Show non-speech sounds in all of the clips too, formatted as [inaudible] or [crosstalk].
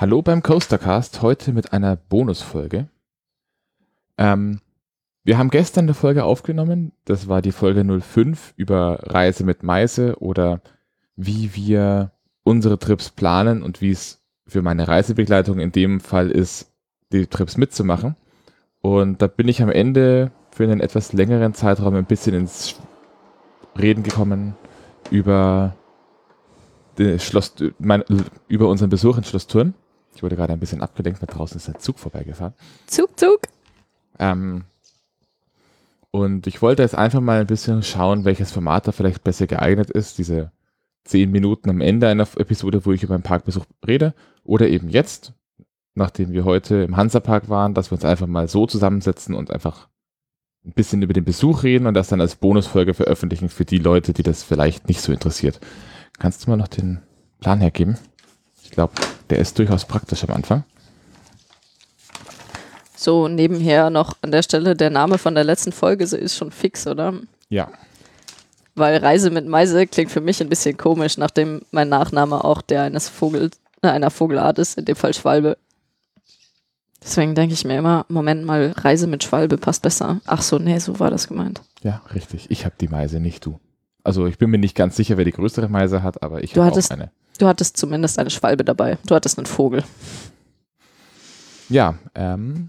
Hallo beim Coastercast, heute mit einer Bonusfolge. Ähm, wir haben gestern eine Folge aufgenommen, das war die Folge 05 über Reise mit Meise oder wie wir unsere Trips planen und wie es für meine Reisebegleitung in dem Fall ist, die Trips mitzumachen. Und da bin ich am Ende für einen etwas längeren Zeitraum ein bisschen ins Reden gekommen über Schloss, mein, über unseren Besuch in Schloss Thurn. Ich wurde gerade ein bisschen abgelenkt, weil draußen ist ein Zug vorbeigefahren. Zug, Zug. Ähm, und ich wollte jetzt einfach mal ein bisschen schauen, welches Format da vielleicht besser geeignet ist. Diese zehn Minuten am Ende einer Episode, wo ich über einen Parkbesuch rede. Oder eben jetzt, nachdem wir heute im Hansapark waren, dass wir uns einfach mal so zusammensetzen und einfach ein bisschen über den Besuch reden und das dann als Bonusfolge veröffentlichen für die Leute, die das vielleicht nicht so interessiert. Kannst du mal noch den Plan hergeben? Ich glaube, der ist durchaus praktisch am Anfang. So, nebenher noch an der Stelle der Name von der letzten Folge ist schon fix, oder? Ja. Weil Reise mit Meise klingt für mich ein bisschen komisch, nachdem mein Nachname auch der eines Vogels, äh, einer Vogelart ist, in dem Fall Schwalbe. Deswegen denke ich mir immer, Moment mal, Reise mit Schwalbe passt besser. Ach so, nee, so war das gemeint. Ja, richtig. Ich habe die Meise, nicht du. Also ich bin mir nicht ganz sicher, wer die größere Meise hat, aber ich habe auch eine. Du hattest zumindest eine Schwalbe dabei. Du hattest einen Vogel. Ja, ähm,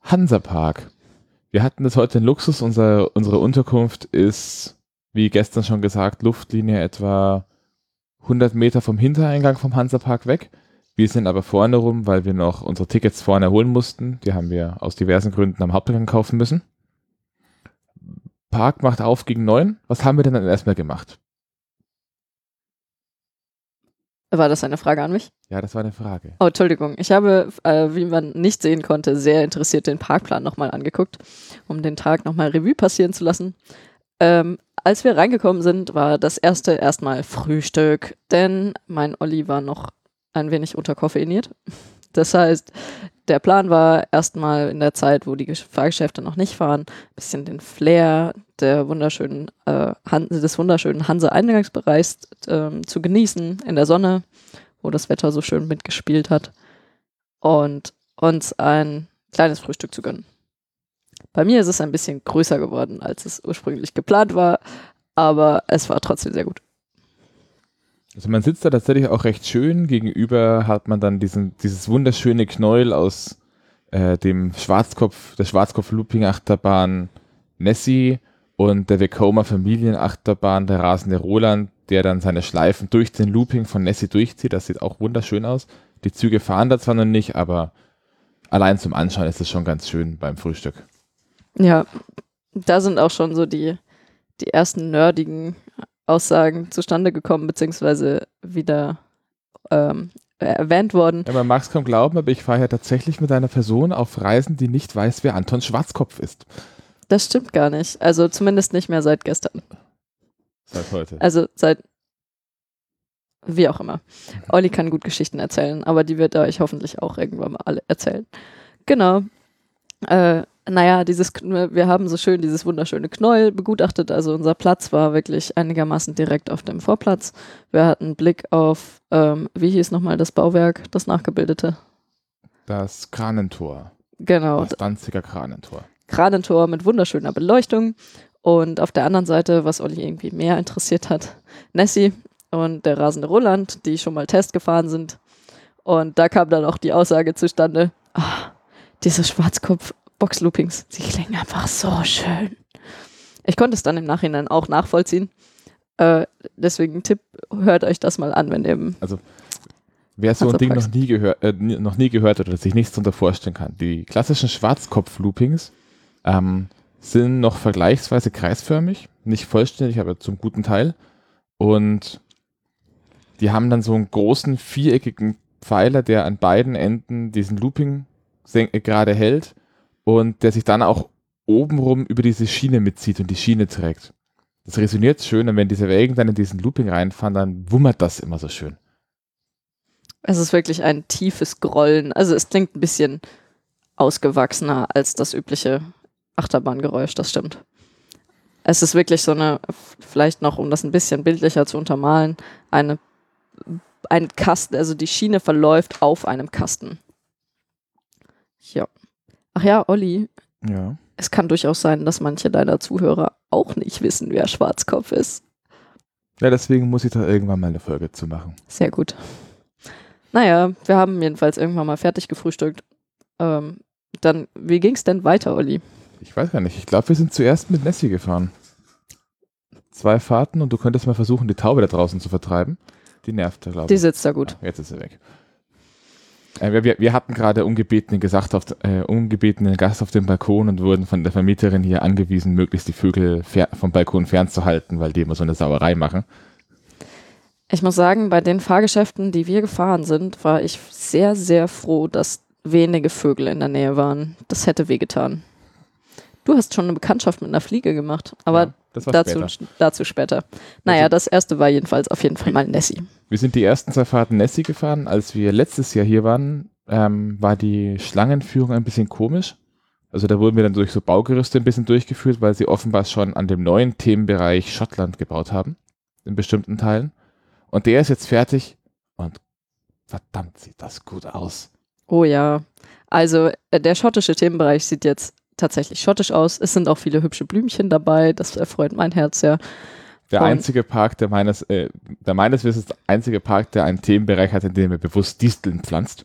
Hansapark. Wir hatten das heute in Luxus. Unser, unsere Unterkunft ist, wie gestern schon gesagt, Luftlinie etwa 100 Meter vom Hintereingang vom Hansapark weg. Wir sind aber vorne rum, weil wir noch unsere Tickets vorne holen mussten. Die haben wir aus diversen Gründen am Haupteingang kaufen müssen. Park macht auf gegen neun. Was haben wir denn dann erstmal gemacht? War das eine Frage an mich? Ja, das war eine Frage. Oh, Entschuldigung. Ich habe, äh, wie man nicht sehen konnte, sehr interessiert den Parkplan nochmal angeguckt, um den Tag nochmal Revue passieren zu lassen. Ähm, als wir reingekommen sind, war das erste erstmal Frühstück, denn mein Olli war noch ein wenig unterkoffeiniert. Das heißt, der Plan war erstmal in der Zeit, wo die Fahrgeschäfte noch nicht fahren, ein bisschen den Flair der wunderschönen, äh, des wunderschönen Hanse-Eingangsbereichs äh, zu genießen in der Sonne, wo das Wetter so schön mitgespielt hat und uns ein kleines Frühstück zu gönnen. Bei mir ist es ein bisschen größer geworden, als es ursprünglich geplant war, aber es war trotzdem sehr gut. Also man sitzt da tatsächlich auch recht schön. Gegenüber hat man dann diesen, dieses wunderschöne Knäuel aus äh, dem Schwarzkopf, der Schwarzkopf-Looping-Achterbahn Nessie und der Vekoma Familienachterbahn, der rasende Roland, der dann seine Schleifen durch den Looping von Nessie durchzieht. Das sieht auch wunderschön aus. Die Züge fahren da zwar noch nicht, aber allein zum Anschauen ist es schon ganz schön beim Frühstück. Ja, da sind auch schon so die, die ersten nerdigen Aussagen zustande gekommen, beziehungsweise wieder ähm, erwähnt worden. Ja, man mag es kaum glauben, aber ich fahre ja tatsächlich mit einer Person auf Reisen, die nicht weiß, wer Anton Schwarzkopf ist. Das stimmt gar nicht. Also zumindest nicht mehr seit gestern. Seit heute. Also seit wie auch immer. Olli kann gut Geschichten erzählen, aber die wird er euch hoffentlich auch irgendwann mal alle erzählen. Genau. Äh, naja, dieses, wir haben so schön dieses wunderschöne Knäuel begutachtet. Also unser Platz war wirklich einigermaßen direkt auf dem Vorplatz. Wir hatten Blick auf, ähm, wie hieß nochmal das Bauwerk, das nachgebildete? Das Kranentor. Genau. Das Danziger Kranentor. Kranentor mit wunderschöner Beleuchtung. Und auf der anderen Seite, was Olli irgendwie mehr interessiert hat, Nessie und der rasende Roland, die schon mal Test gefahren sind. Und da kam dann auch die Aussage zustande, ah, diese Schwarzkopf Boxloopings. Sie klingen einfach so schön. Ich konnte es dann im Nachhinein auch nachvollziehen. Äh, deswegen Tipp, hört euch das mal an, wenn ihr Also wer so ein Ding noch nie, gehört, äh, noch nie gehört hat oder sich nichts darunter vorstellen kann. Die klassischen Schwarzkopf-Loopings ähm, sind noch vergleichsweise kreisförmig, nicht vollständig, aber zum guten Teil. Und die haben dann so einen großen viereckigen Pfeiler, der an beiden Enden diesen Looping gerade hält und der sich dann auch obenrum über diese Schiene mitzieht und die Schiene trägt. Das resoniert schön und wenn diese Wägen dann in diesen Looping reinfahren, dann wummert das immer so schön. Es ist wirklich ein tiefes Grollen. Also es klingt ein bisschen ausgewachsener als das übliche Achterbahngeräusch, das stimmt. Es ist wirklich so eine, vielleicht noch, um das ein bisschen bildlicher zu untermalen, eine ein Kasten, also die Schiene verläuft auf einem Kasten. Ja. Ach ja, Olli, Ja. es kann durchaus sein, dass manche deiner Zuhörer auch nicht wissen, wer Schwarzkopf ist. Ja, deswegen muss ich da irgendwann mal eine Folge zu machen. Sehr gut. Naja, wir haben jedenfalls irgendwann mal fertig gefrühstückt. Ähm, dann, wie ging es denn weiter, Olli? Ich weiß gar nicht. Ich glaube, wir sind zuerst mit Nessie gefahren. Zwei Fahrten und du könntest mal versuchen, die Taube da draußen zu vertreiben. Die nervt, glaube Die ich. sitzt da gut. Ah, Jetzt ist sie weg. Äh, wir, wir, hatten gerade ungebetenen, gesagt auf, äh, ungebetenen Gast auf dem Balkon und wurden von der Vermieterin hier angewiesen, möglichst die Vögel vom Balkon fernzuhalten, weil die immer so eine Sauerei machen. Ich muss sagen, bei den Fahrgeschäften, die wir gefahren sind, war ich sehr, sehr froh, dass wenige Vögel in der Nähe waren. Das hätte wehgetan. Du hast schon eine Bekanntschaft mit einer Fliege gemacht, aber Ja, dazu, später. dazu später. Naja, das erste war jedenfalls auf jeden Fall mal Nessie. Wir sind die ersten zwei Fahrten Nessie gefahren. Als wir letztes Jahr hier waren, ähm, war die Schlangenführung ein bisschen komisch. Also da wurden wir dann durch so Baugerüste ein bisschen durchgeführt, weil sie offenbar schon an dem neuen Themenbereich Schottland gebaut haben. In bestimmten Teilen. Und der ist jetzt fertig. Und verdammt, sieht das gut aus. Oh ja. Also äh, der schottische Themenbereich sieht jetzt tatsächlich schottisch aus. Es sind auch viele hübsche Blümchen dabei. Das erfreut mein Herz sehr. Der Und- einzige Park, der meines, äh, der meines Wissens der einzige Park, der einen Themenbereich hat, in dem er bewusst Disteln pflanzt.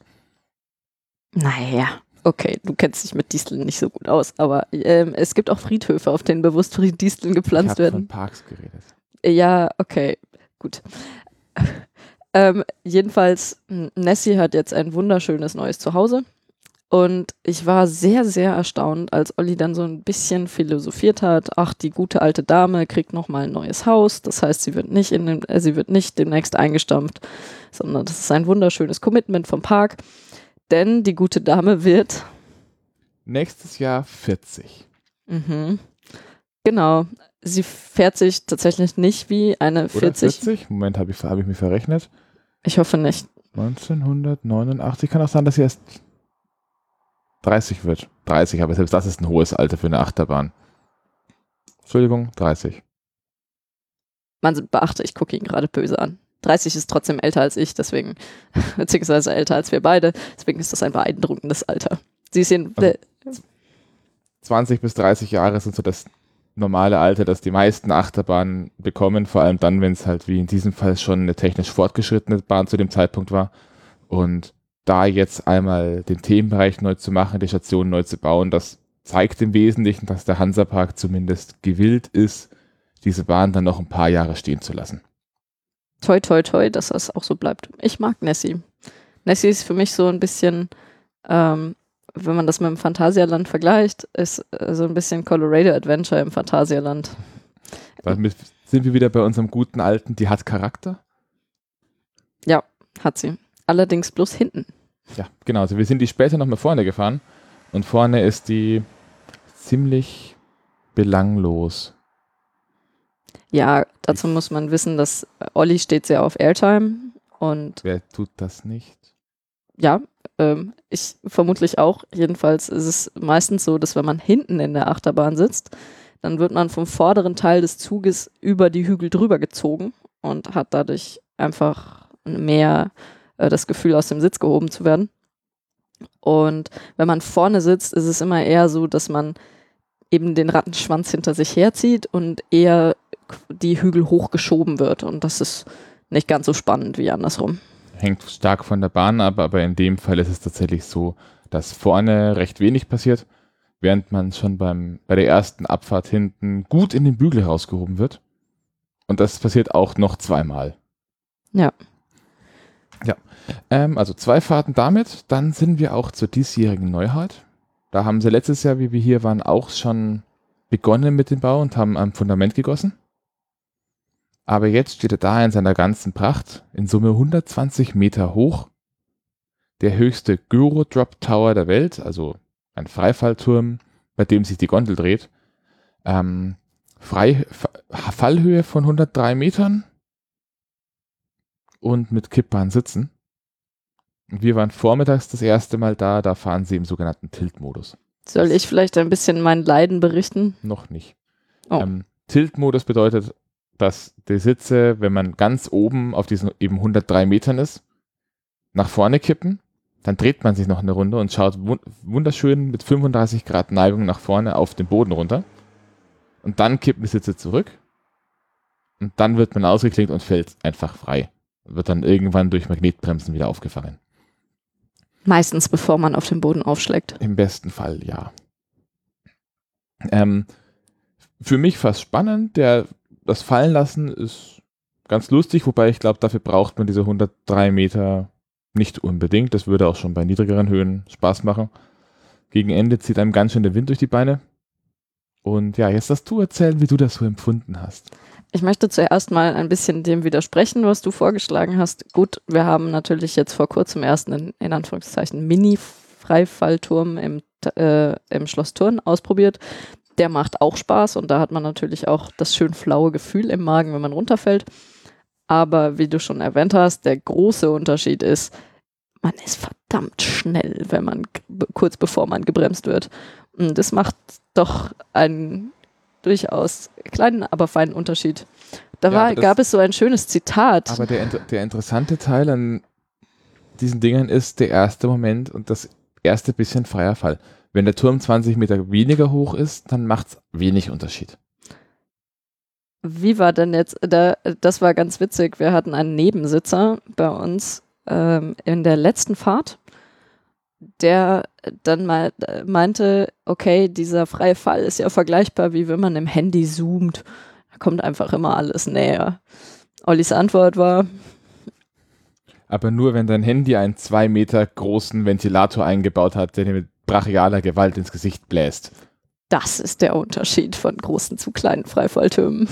Naja, okay, du kennst dich mit Disteln nicht so gut aus, aber ähm, es gibt auch Friedhöfe, auf denen bewusst Disteln Ich gepflanzt von werden. Parks geredet. Ja, okay, gut. ähm, jedenfalls, Nessie hat jetzt ein wunderschönes neues Zuhause. Und ich war sehr, sehr erstaunt, als Olli dann so ein bisschen philosophiert hat. Ach, die gute alte Dame kriegt noch mal ein neues Haus. Das heißt, sie wird nicht in dem, äh, sie wird nicht demnächst eingestampft, sondern das ist ein wunderschönes Commitment vom Park. Denn die gute Dame wird Nächstes Jahr 40. Mhm. Genau. Sie fährt sich tatsächlich nicht wie eine Oder 40. 40? Moment, habe ich, hab ich mich verrechnet. Ich hoffe nicht. 1989. Kann auch sein, dass sie erst 30 wird. 30, aber selbst das ist ein hohes Alter für eine Achterbahn. Entschuldigung, 30. Man beachte, ich gucke ihn gerade böse an. 30 ist trotzdem älter als ich, deswegen, [laughs] beziehungsweise älter als wir beide, deswegen ist das ein beeindruckendes Alter. Sie in, Also- 20 bis 30 Jahre sind so das normale Alter, das die meisten Achterbahnen bekommen, vor allem dann, wenn es halt wie in diesem Fall schon eine technisch fortgeschrittene Bahn zu dem Zeitpunkt war. Und da jetzt einmal den Themenbereich neu zu machen, die Station neu zu bauen, das zeigt im Wesentlichen, dass der Hansapark zumindest gewillt ist, diese Bahn dann noch ein paar Jahre stehen zu lassen. toi, toi, toi, dass das auch so bleibt. Ich mag Nessie. Nessie ist für mich so ein bisschen, ähm, wenn man das mit dem Phantasialand vergleicht, ist äh, so ein bisschen Colorado Adventure im Phantasialand. Damit sind wir wieder bei unserem guten alten, die hat Charakter. Hat sie. Allerdings bloß hinten. Ja, genau. Also wir sind die später noch mal vorne gefahren und vorne ist die ziemlich belanglos. Ja, dazu muss man wissen, dass Olli steht sehr auf Airtime und Wer tut das nicht? ja, ähm, ich vermutlich auch. Jedenfalls ist es meistens so, dass wenn man hinten in der Achterbahn sitzt, dann wird man vom vorderen Teil des Zuges über die Hügel drüber gezogen und hat dadurch einfach mehr äh, das Gefühl, aus dem Sitz gehoben zu werden. Und wenn man vorne sitzt, ist es immer eher so, dass man eben den Rattenschwanz hinter sich herzieht und eher die Hügel hochgeschoben wird. Und das ist nicht ganz so spannend wie andersrum. Hängt stark von der Bahn ab, aber in dem Fall ist es tatsächlich so, dass vorne recht wenig passiert, während man schon beim, bei der ersten Abfahrt hinten gut in den Bügel rausgehoben wird. Und das passiert auch noch zweimal. Ja. Ähm, also zwei Fahrten damit. Dann sind wir auch zur diesjährigen Neuheit. Da haben sie letztes Jahr, wie wir hier waren, auch schon begonnen mit dem Bau und haben am Fundament gegossen. Aber jetzt steht er da in seiner ganzen Pracht, in Summe 120 Meter hoch. Der höchste Gyro-Drop Tower der Welt, also ein Freifallturm, bei dem sich die Gondel dreht. Ähm, Frei, Fa- Fallhöhe von 103 Metern und mit kippbaren Sitzen. Wir waren vormittags das erste Mal da, da fahren sie im sogenannten Tilt-Modus. Soll ich vielleicht ein bisschen mein Leiden berichten? Noch nicht. Oh. Ähm, Tilt-Modus bedeutet, dass die Sitze, wenn man ganz oben auf diesen eben 103 Metern ist, nach vorne kippen. Dann dreht man sich noch eine Runde und schaut wunderschön mit 35 Grad Neigung nach vorne auf den Boden runter. Und dann kippen die Sitze zurück. Und dann wird man ausgeklinkt und fällt einfach frei. Wird dann irgendwann durch Magnetbremsen wieder aufgefangen. Meistens bevor man auf den Boden aufschlägt. Im besten Fall, ja. Ähm, für mich fast spannend. Der, das Fallenlassen ist ganz lustig, wobei ich glaube, dafür braucht man diese 103 Meter nicht unbedingt. Das würde auch schon bei niedrigeren Höhen Spaß machen. Gegen Ende zieht einem ganz schön der Wind durch die Beine. Und ja, jetzt darfst du erzählen, wie du das so empfunden hast. Ich möchte zuerst mal ein bisschen dem widersprechen, was du vorgeschlagen hast. Gut, wir haben natürlich jetzt vor kurzem erst einen, in Anführungszeichen, Mini-Freifallturm im, äh, im Schloss Thurn ausprobiert. Der macht auch Spaß und da hat man natürlich auch das schön flaue Gefühl im Magen, wenn man runterfällt. Aber wie du schon erwähnt hast, der große Unterschied ist, man ist verdammt schnell, wenn man kurz bevor man gebremst wird. Und das macht doch einen durchaus kleinen, aber feinen Unterschied. Da war, das, gab es so ein schönes Zitat. Aber der, der interessante Teil an diesen Dingen ist der erste Moment und das erste bisschen freier Fall. Wenn der Turm 20 Meter weniger hoch ist, dann macht es wenig Unterschied. Wie war denn jetzt, da, das war ganz witzig, wir hatten einen Nebensitzer bei uns ähm, in der letzten Fahrt, der dann mal meinte, okay, dieser freie Fall ist ja vergleichbar, wie wenn man im Handy zoomt. Da kommt einfach immer alles näher. Ollis Antwort war, aber nur wenn dein Handy einen zwei Meter großen Ventilator eingebaut hat, der dir mit brachialer Gewalt ins Gesicht bläst. Das ist der Unterschied von großen zu kleinen Freifalltürmen.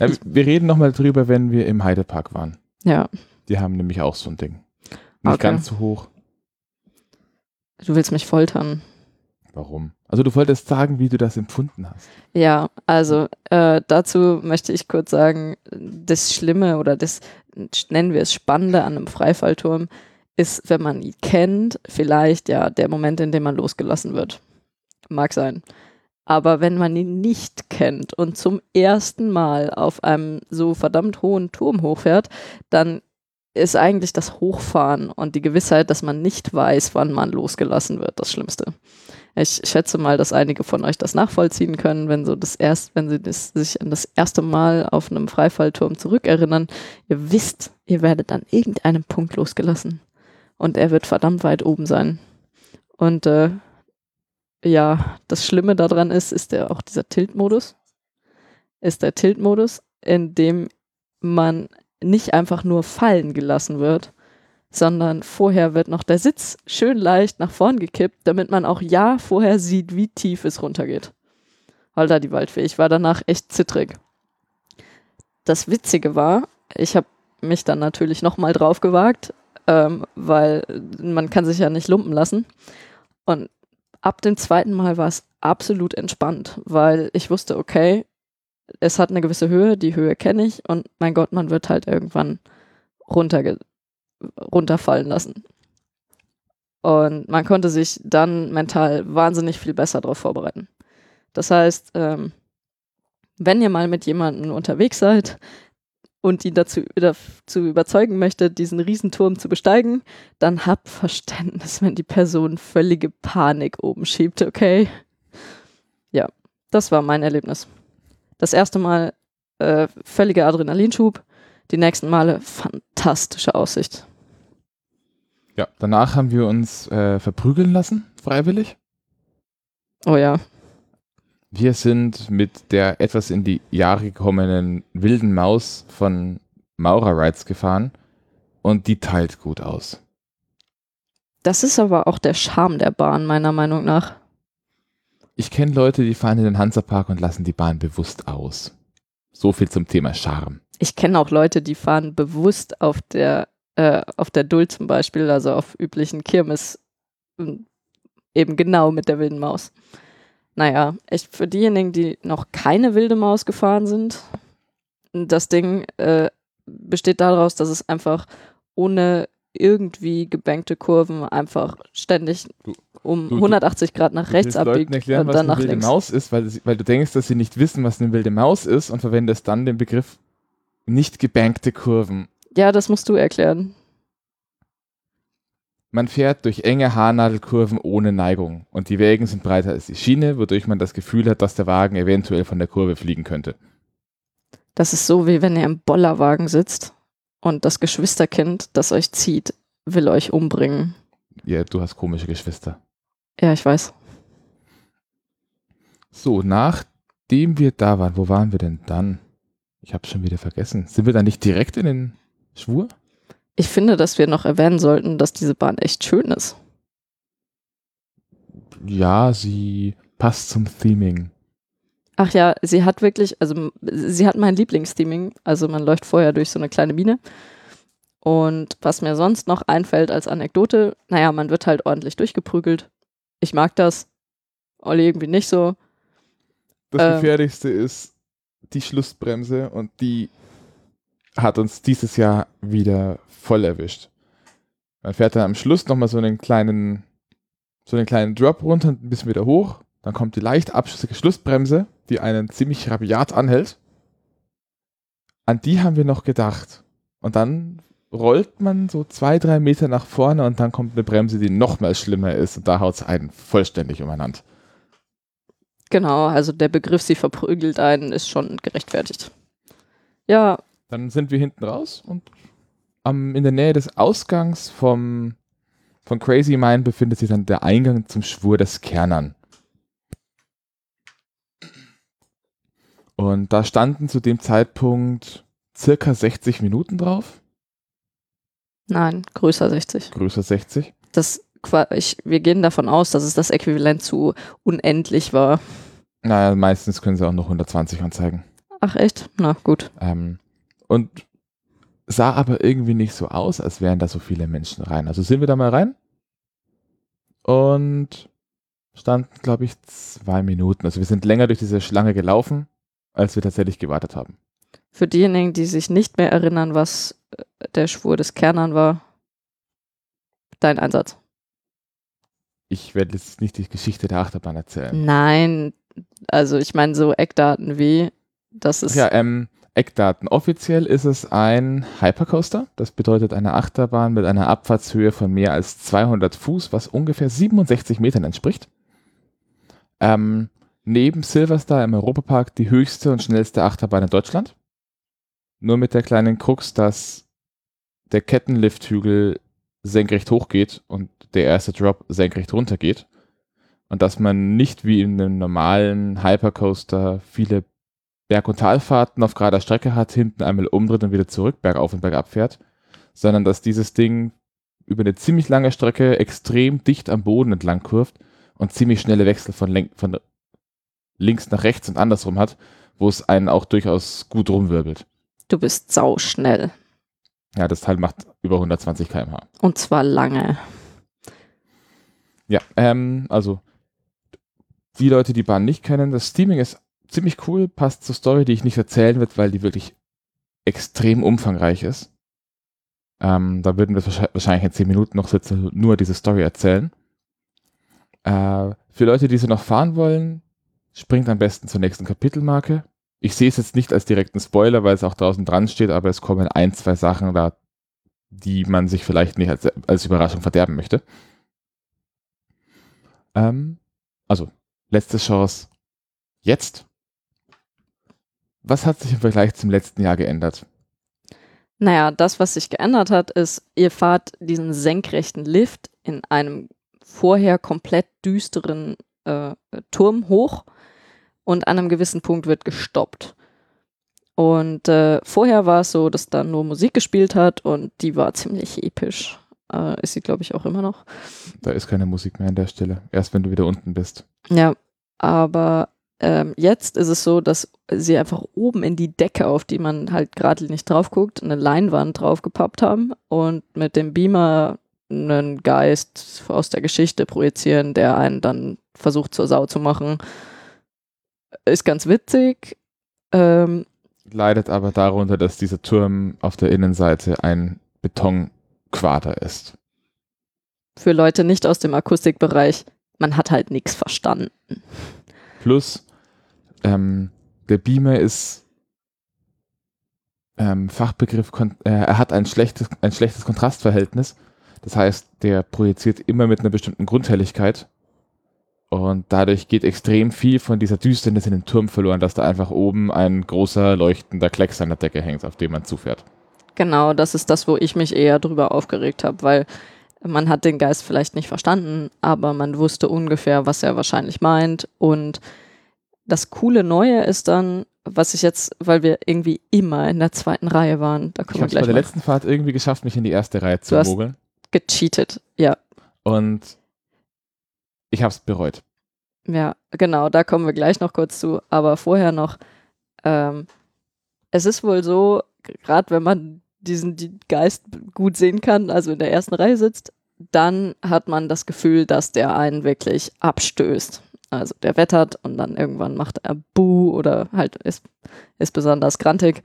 Ja, wir reden nochmal drüber, wenn wir im Heidepark waren. Ja. Die haben nämlich auch so ein Ding. Nicht okay. ganz so hoch. Du willst mich foltern. Warum? Also du wolltest sagen, wie du das empfunden hast. Ja, also äh, dazu möchte ich kurz sagen, das Schlimme oder das, nennen wir es Spannende an einem Freifallturm, ist, wenn man ihn kennt, vielleicht ja der Moment, in dem man losgelassen wird. Mag sein. Aber wenn man ihn nicht kennt und zum ersten Mal auf einem so verdammt hohen Turm hochfährt, dann ist eigentlich das Hochfahren und die Gewissheit, dass man nicht weiß, wann man losgelassen wird, das Schlimmste. Ich schätze mal, dass einige von euch das nachvollziehen können, wenn so das erst, wenn sie das, sich an das erste Mal auf einem Freifallturm zurückerinnern. Ihr wisst, ihr werdet an irgendeinem Punkt losgelassen und er wird verdammt weit oben sein. Und äh, ja, das Schlimme daran ist, ist der auch dieser Tilt-Modus. Ist der Tilt-Modus, in dem man nicht einfach nur fallen gelassen wird, sondern vorher wird noch der Sitz schön leicht nach vorn gekippt, damit man auch ja vorher sieht, wie tief es runtergeht. Alter, die Waldfee, ich war danach echt zittrig. Das Witzige war, ich habe mich dann natürlich nochmal drauf gewagt, ähm, weil man kann sich ja nicht lumpen lassen. Und ab dem zweiten Mal war es absolut entspannt, weil ich wusste, okay, es hat eine gewisse Höhe, die Höhe kenne ich und mein Gott, man wird halt irgendwann runterge runterfallen lassen. Und man konnte sich dann mental wahnsinnig viel besser darauf vorbereiten. Das heißt, ähm, wenn ihr mal mit jemandem unterwegs seid und ihn dazu, dazu überzeugen möchte, diesen Riesenturm zu besteigen, dann habt Verständnis, wenn die Person völlige Panik oben schiebt, okay? Ja, das war mein Erlebnis. Das erste Mal äh, völliger Adrenalinschub, die nächsten Male fantastische Aussicht. Ja, danach haben wir uns äh, verprügeln lassen, freiwillig. Oh ja. Wir sind mit der etwas in die Jahre gekommenen wilden Maus von Maurer Rides gefahren und die teilt gut aus. Das ist aber auch der Charme der Bahn, meiner Meinung nach. Ich kenne Leute, die fahren in den Hansapark und lassen die Bahn bewusst aus. So viel zum Thema Charme. Ich kenne auch Leute, die fahren bewusst auf der, äh, auf der Duld zum Beispiel, also auf üblichen Kirmes, eben genau mit der wilden Maus. Naja, echt für diejenigen, die noch keine wilde Maus gefahren sind, das Ding äh, besteht daraus, dass es einfach ohne irgendwie gebankte Kurven einfach ständig Du- um du- 180 Grad nach Du rechts abbiegt erklären, und was dann eine nach wilde links. Maus ist, weil, weil du denkst, dass sie nicht wissen, was eine wilde Maus ist und verwendest dann den Begriff nicht gebankte Kurven. Ja, das musst du erklären. Man fährt durch enge Haarnadelkurven ohne Neigung und die Wägen sind breiter als die Schiene, wodurch man das Gefühl hat, dass der Wagen eventuell von der Kurve fliegen könnte. Das ist so, wie wenn ihr im Bollerwagen sitzt und das Geschwisterkind, das euch zieht, will euch umbringen. Ja, du hast komische Geschwister. Ja, ich weiß. So, nachdem wir da waren, wo waren wir denn dann? Ich habe schon wieder vergessen. Sind wir dann nicht direkt in den Schwur? Ich finde, dass wir noch erwähnen sollten, dass diese Bahn echt schön ist. Ja, sie passt zum Theming. Ach ja, sie hat wirklich, also sie hat mein Lieblingstheming. Also man läuft vorher durch so eine kleine Mine. Und was mir sonst noch einfällt als Anekdote, naja, man wird halt ordentlich durchgeprügelt. Ich mag das. Olli irgendwie nicht so. Das Ähm. Gefährlichste ist die Schlussbremse und die hat uns dieses Jahr wieder voll erwischt. Man fährt dann am Schluss nochmal so einen kleinen, so einen kleinen Drop runter ein bisschen wieder hoch. Dann kommt die leicht abschüssige Schlussbremse, die einen ziemlich rabiat anhält. An die haben wir noch gedacht. Und dann rollt man so zwei, drei Meter nach vorne und dann kommt eine Bremse, die noch mal schlimmer ist und da haut es einen vollständig umeinander. Genau, also der Begriff, sie verprügelt einen, ist schon gerechtfertigt. Ja, Dann sind wir hinten raus und am, in der Nähe des Ausgangs vom, von Crazy Mine befindet sich dann der Eingang zum Schwur des Kernern. Und da standen zu dem Zeitpunkt circa 60 Minuten drauf, nein, größer 60. größer 60. Das, ich, wir gehen davon aus, dass es das Äquivalent zu unendlich war. Naja, meistens können sie auch noch 120 anzeigen. Ach echt? Na gut. Ähm, und sah aber irgendwie nicht so aus, als wären da so viele Menschen rein. Also sind wir da mal rein und standen, glaube ich, zwei Minuten. Also wir sind länger durch diese Schlange gelaufen, als wir tatsächlich gewartet haben. Für diejenigen, die sich nicht mehr erinnern, was äh, der Schwur des Kernern war, dein Einsatz. Ich werde jetzt nicht die Geschichte der Achterbahn erzählen. Nein, also ich meine so Eckdaten wie, das ist Ja, ähm, Eckdaten. Offiziell ist es ein Hypercoaster. Das bedeutet eine Achterbahn mit einer Abfahrtshöhe von mehr als 200 Fuß, was ungefähr 67 Metern entspricht. Ähm, neben Silverstar im Europapark die höchste und schnellste Achterbahn in Deutschland. Nur mit der kleinen Krux, dass der Kettenlifthügel senkrecht hochgeht und der erste Drop senkrecht runtergeht. Und dass man nicht wie in einem normalen Hypercoaster viele Berg- und Talfahrten auf gerader Strecke hat, hinten einmal umdreht und wieder zurück, bergauf und bergab fährt, sondern dass dieses Ding über eine ziemlich lange Strecke extrem dicht am Boden entlang kurvt und ziemlich schnelle Wechsel von, Len von links nach rechts und andersrum hat, wo es einen auch durchaus gut rumwirbelt. du bist sauschnell. Ja, das Teil macht über 120 km/h. Und zwar lange. Ja, ähm, also die Leute, die Bahn nicht kennen, das Steaming ist ziemlich cool, passt zur Story, die ich nicht erzählen wird, weil die wirklich extrem umfangreich ist. Ähm, da würden wir wahrscheinlich- in 10 Minuten noch sitzen, und nur diese Story erzählen. Äh, für Leute, die sie noch fahren wollen, springt am besten zur nächsten Kapitelmarke. Ich sehe es jetzt nicht als direkten Spoiler, weil es auch draußen dran steht, aber es kommen ein, zwei Sachen da, die man sich vielleicht nicht als, als Überraschung verderben möchte. Ähm, also, letzte Chance. Jetzt. Was hat sich im Vergleich zum letzten Jahr geändert? Naja, das, was sich geändert hat, ist, ihr fahrt diesen senkrechten Lift in einem vorher komplett düsteren äh, Turm hoch und an einem gewissen Punkt wird gestoppt. Und äh, vorher war es so, dass da nur Musik gespielt hat und die war ziemlich episch. Äh, ist sie, glaube ich, auch immer noch. Da ist keine Musik mehr an der Stelle. Erst wenn du wieder unten bist. Ja, aber ähm, jetzt ist es so, dass sie einfach oben in die Decke, auf die man halt gerade nicht drauf guckt, eine Leinwand draufgepappt haben und mit dem Beamer einen Geist aus der Geschichte projizieren, der einen dann versucht zur Sau zu machen. Ist ganz witzig. Ähm, Leidet aber darunter, dass dieser Turm auf der Innenseite ein Quader ist. Für Leute nicht aus dem Akustikbereich, man hat halt nichts verstanden. Plus, ähm, der Beamer ist ähm, Fachbegriff, äh, er hat ein schlechtes, ein schlechtes Kontrastverhältnis. Das heißt, der projiziert immer mit einer bestimmten Grundhelligkeit. Und dadurch geht extrem viel von dieser Düsternis in den Turm verloren, dass da einfach oben ein großer leuchtender Klecks an der Decke hängt, auf dem man zufährt. Genau, das ist das, wo ich mich eher drüber aufgeregt habe, weil man hat den Geist vielleicht nicht verstanden, aber man wusste ungefähr, was er wahrscheinlich meint. Und das coole Neue ist dann, was ich jetzt, weil wir irgendwie immer in der zweiten Reihe waren, da können ich wir gleich bei der letzten Fahrt irgendwie geschafft, mich in die erste Reihe zu Du hast- mogeln. gecheatet. Ja, Und ich habe es bereut. ja, genau, da kommen wir gleich noch kurz zu. Aber vorher noch, ähm, es ist wohl so, gerade wenn man diesen die Geist gut sehen kann, also in der ersten Reihe sitzt, dann hat man das Gefühl, dass der einen wirklich abstößt. Also der wettert und dann irgendwann macht er Buh oder halt ist, ist besonders grantig,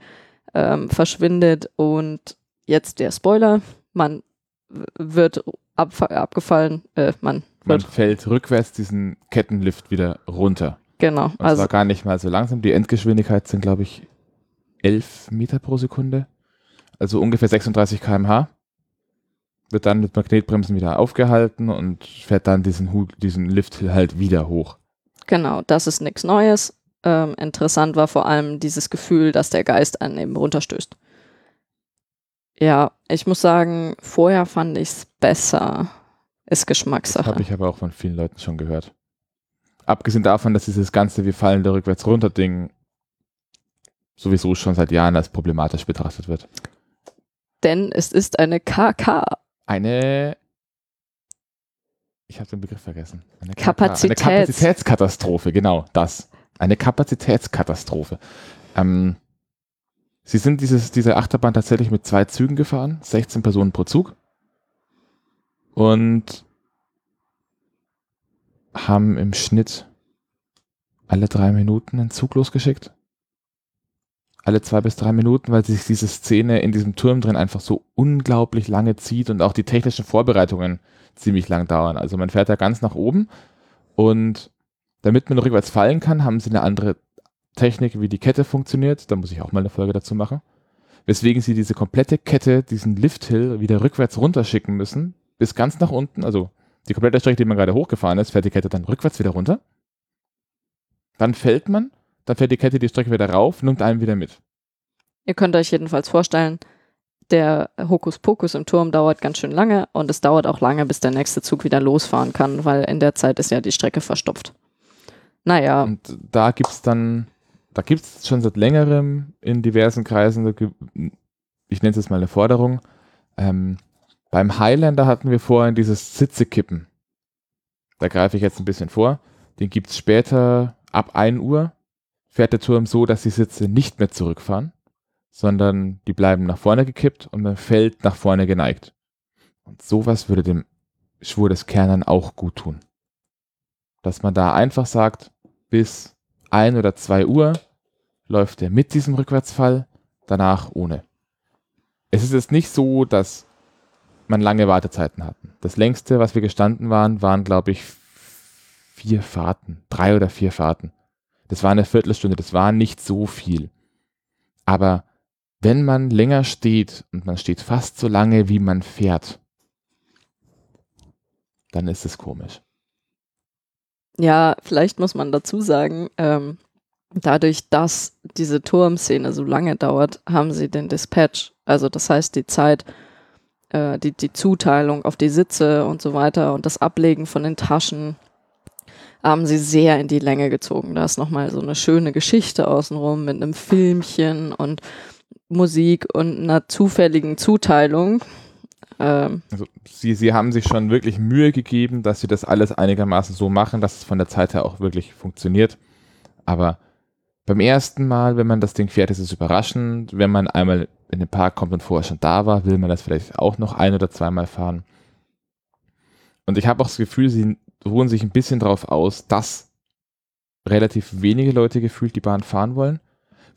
ähm, verschwindet und jetzt der Spoiler, man wird abgefallen, äh, man Man fällt rückwärts diesen Kettenlift wieder runter. genau, Und also zwar gar nicht mal so langsam. Die Endgeschwindigkeit sind, glaube ich, 11 Meter pro Sekunde. Also ungefähr 36 km/h. Wird dann mit Magnetbremsen wieder aufgehalten und fährt dann diesen, Hu- diesen Lift halt wieder hoch. Genau, das ist nichts Neues. Ähm, interessant war vor allem dieses Gefühl, dass der Geist einen eben runterstößt. Ja, ich muss sagen, vorher fand ich es besser. Ist Geschmackssache. habe ich aber auch von vielen Leuten schon gehört. Abgesehen davon, dass dieses ganze Wir fallen da rückwärts runter Ding sowieso schon seit Jahren als problematisch betrachtet wird. Denn es ist eine KK. Eine ich habe den Begriff vergessen. Eine Kapazitäts- Eine Kapazitätskatastrophe, genau, das. Eine Kapazitätskatastrophe. Ähm, sie sind dieses, diese Achterbahn tatsächlich mit zwei Zügen gefahren, 16 Personen pro Zug. Und haben im Schnitt alle drei Minuten einen Zug losgeschickt. Alle zwei bis drei Minuten, weil sich diese Szene in diesem Turm drin einfach so unglaublich lange zieht und auch die technischen Vorbereitungen ziemlich lang dauern. Also man fährt da ganz nach oben und damit man rückwärts fallen kann, haben sie eine andere Technik, wie die Kette funktioniert. Da muss ich auch mal eine Folge dazu machen. Weswegen sie diese komplette Kette, diesen Lifthill, wieder rückwärts runterschicken müssen, bis ganz nach unten. Also die komplette Strecke, die man gerade hochgefahren ist, fährt die Kette dann rückwärts wieder runter. Dann fällt man, dann fährt die Kette die Strecke wieder rauf, nimmt einen wieder mit. Ihr könnt euch jedenfalls vorstellen, der Hokuspokus im Turm dauert ganz schön lange und es dauert auch lange, bis der nächste Zug wieder losfahren kann, weil in der Zeit ist ja die Strecke verstopft. Naja, Und da gibt's dann, da gibt's schon seit längerem in diversen Kreisen, gibt- ich nenne es jetzt mal eine Forderung. Ähm, beim Highlander hatten wir vorhin dieses Sitzekippen. Da greife ich jetzt ein bisschen vor. Den gibt's später ab 1 Uhr, fährt der Turm so, dass die Sitze nicht mehr zurückfahren, sondern die bleiben nach vorne gekippt und man fällt nach vorne geneigt. Und sowas würde dem Schwur des Kernern auch gut tun. Dass man da einfach sagt, bis 1 oder 2 Uhr läuft er mit diesem Rückwärtsfall, danach ohne. Es ist jetzt nicht so, dass man lange Wartezeiten hatten. Das längste, was wir gestanden waren, waren, glaube ich, vier Fahrten, drei oder vier Fahrten. Das war eine Viertelstunde, das war nicht so viel. Aber wenn man länger steht und man steht fast so lange, wie man fährt, dann ist es komisch. Ja, vielleicht muss man dazu sagen, ähm, dadurch, dass diese Turmszene so lange dauert, haben sie den Dispatch, also das heißt die Zeit, äh, die, die Zuteilung auf die Sitze und so weiter und das Ablegen von den Taschen, haben sie sehr in die Länge gezogen. Da ist nochmal so eine schöne Geschichte außenrum mit einem Filmchen und Musik und einer zufälligen Zuteilung. Ähm, Also sie, sie haben sich schon wirklich Mühe gegeben, dass sie das alles einigermaßen so machen, dass es von der Zeit her auch wirklich funktioniert. Aber beim ersten Mal, wenn man das Ding fährt, ist es überraschend. Wenn man einmal in den Park kommt und vorher schon da war, will man das vielleicht auch noch ein oder zweimal fahren. Und ich habe auch das Gefühl, sie ruhen sich ein bisschen darauf aus, dass relativ wenige Leute gefühlt die Bahn fahren wollen.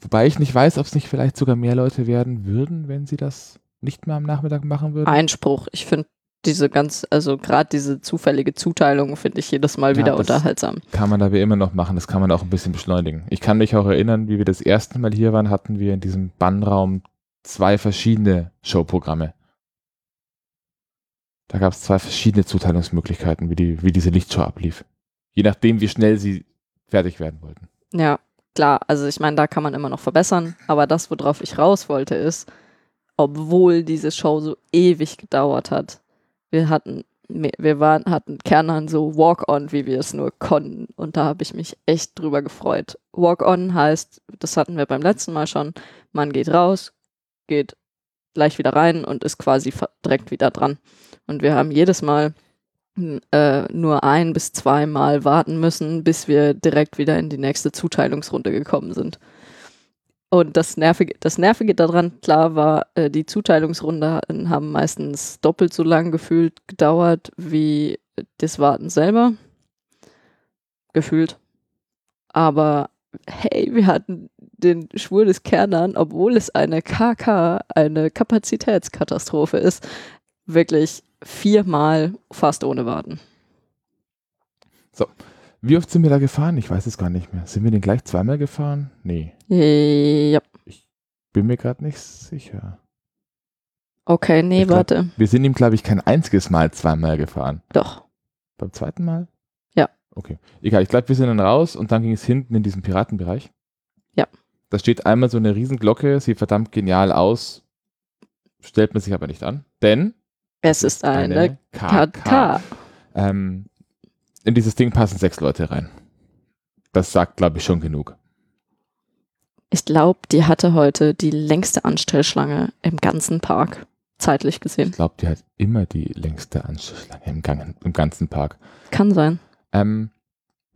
Wobei ich nicht weiß, ob es nicht vielleicht sogar mehr Leute werden würden, wenn sie das nicht mehr am Nachmittag machen würden? Einspruch. Ich finde diese ganz, also gerade diese zufällige Zuteilung finde ich jedes Mal Ja, wieder unterhaltsam. Kann man aber immer noch machen, das kann man auch ein bisschen beschleunigen. Ich kann mich auch erinnern, wie wir das erste Mal hier waren, hatten wir in diesem Bannraum zwei verschiedene Showprogramme. Da gab es zwei verschiedene Zuteilungsmöglichkeiten, wie, die, wie diese Lichtshow ablief. Je nachdem, wie schnell sie fertig werden wollten. Ja, klar, also ich meine, da kann man immer noch verbessern, aber das, worauf ich raus wollte, ist, obwohl diese Show so ewig gedauert hat, wir hatten, wir waren, hatten Kernern so Walk-on, wie wir es nur konnten und da habe ich mich echt drüber gefreut. Walk-on heißt, das hatten wir beim letzten Mal schon, man geht raus, geht gleich wieder rein und ist quasi direkt wieder dran. Und wir haben jedes Mal äh, nur ein bis zweimal warten müssen, bis wir direkt wieder in die nächste Zuteilungsrunde gekommen sind. Und das Nervige, das Nervige daran, klar war, äh, die Zuteilungsrunden haben meistens doppelt so lang gefühlt gedauert wie das Warten selber. Gefühlt. Aber hey, wir hatten den Schwur des Kernern, obwohl es eine KK, eine Kapazitätskatastrophe ist, wirklich viermal fast ohne Warten. Wie oft sind wir da gefahren? Ich weiß es gar nicht mehr. Sind wir den gleich zweimal gefahren? Nee, Ja, bin mir gerade nicht sicher. okay, nee, Ich glaub- warte. Wir sind ihm, glaube ich, kein einziges Mal zweimal gefahren. Doch. Beim zweiten Mal? Ja. Okay. Egal, ich glaube, wir sind dann raus und dann ging es hinten in diesen Piratenbereich. Ja. Da steht einmal so eine Riesenglocke, sieht verdammt genial aus, stellt man sich aber nicht an, denn Es ist eine KK. KK. Ähm, in dieses Ding passen sechs Leute rein. Das sagt, glaube ich, schon genug. Ich glaube, die hatte heute die längste Anstellschlange im ganzen Park, zeitlich Ich gesehen. glaube, die hat immer die längste Anschlussschlange im, Gang, im ganzen Park. Kann sein. Ähm,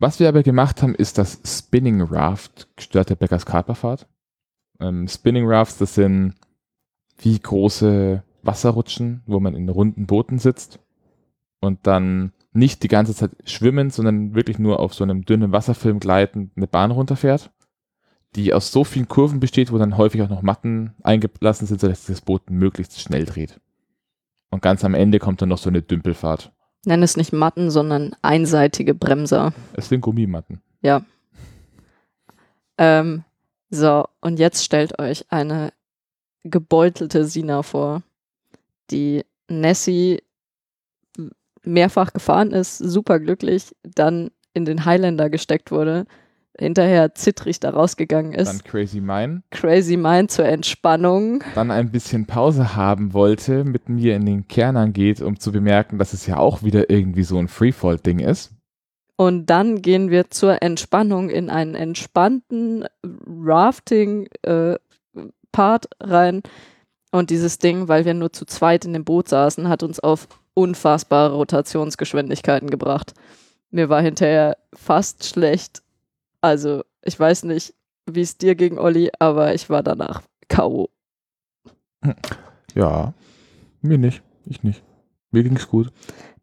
was wir aber gemacht haben, ist das Spinning Raft gestörte Beckers Kaperfahrt. Ähm, Spinning Rafts, das sind wie große Wasserrutschen, wo man in runden Booten sitzt und dann nicht die ganze Zeit schwimmen, sondern wirklich nur auf so einem dünnen Wasserfilm gleitend eine Bahn runterfährt, die aus so vielen Kurven besteht, wo dann häufig auch noch Matten eingelassen sind, sodass das Boot möglichst schnell dreht. Und ganz am Ende kommt dann noch so eine Dümpelfahrt. Nenn es nicht Matten, sondern einseitige Bremser. Es sind Gummimatten. Ähm, so, und jetzt stellt euch eine gebeutelte Sina vor, die Nessie mehrfach gefahren ist, super glücklich, dann in den Highlander gesteckt wurde, hinterher zittrig da rausgegangen Dann ist, Crazy Mine. Crazy Mind zur Entspannung. dann ein bisschen Pause haben wollte, mit mir in den Kernern geht, um zu bemerken, dass es ja auch wieder irgendwie so ein Freefall-Ding ist. Und dann gehen wir zur Entspannung in einen entspannten Rafting-Part rein. Und dieses Ding, weil wir nur zu zweit in dem Boot saßen, hat uns auf unfassbare Rotationsgeschwindigkeiten gebracht. Mir war hinterher fast schlecht. Also, ich weiß nicht, wie es dir ging, Olli, aber ich war danach K.O. Ja, mir nicht. Ich nicht. Mir ging's gut.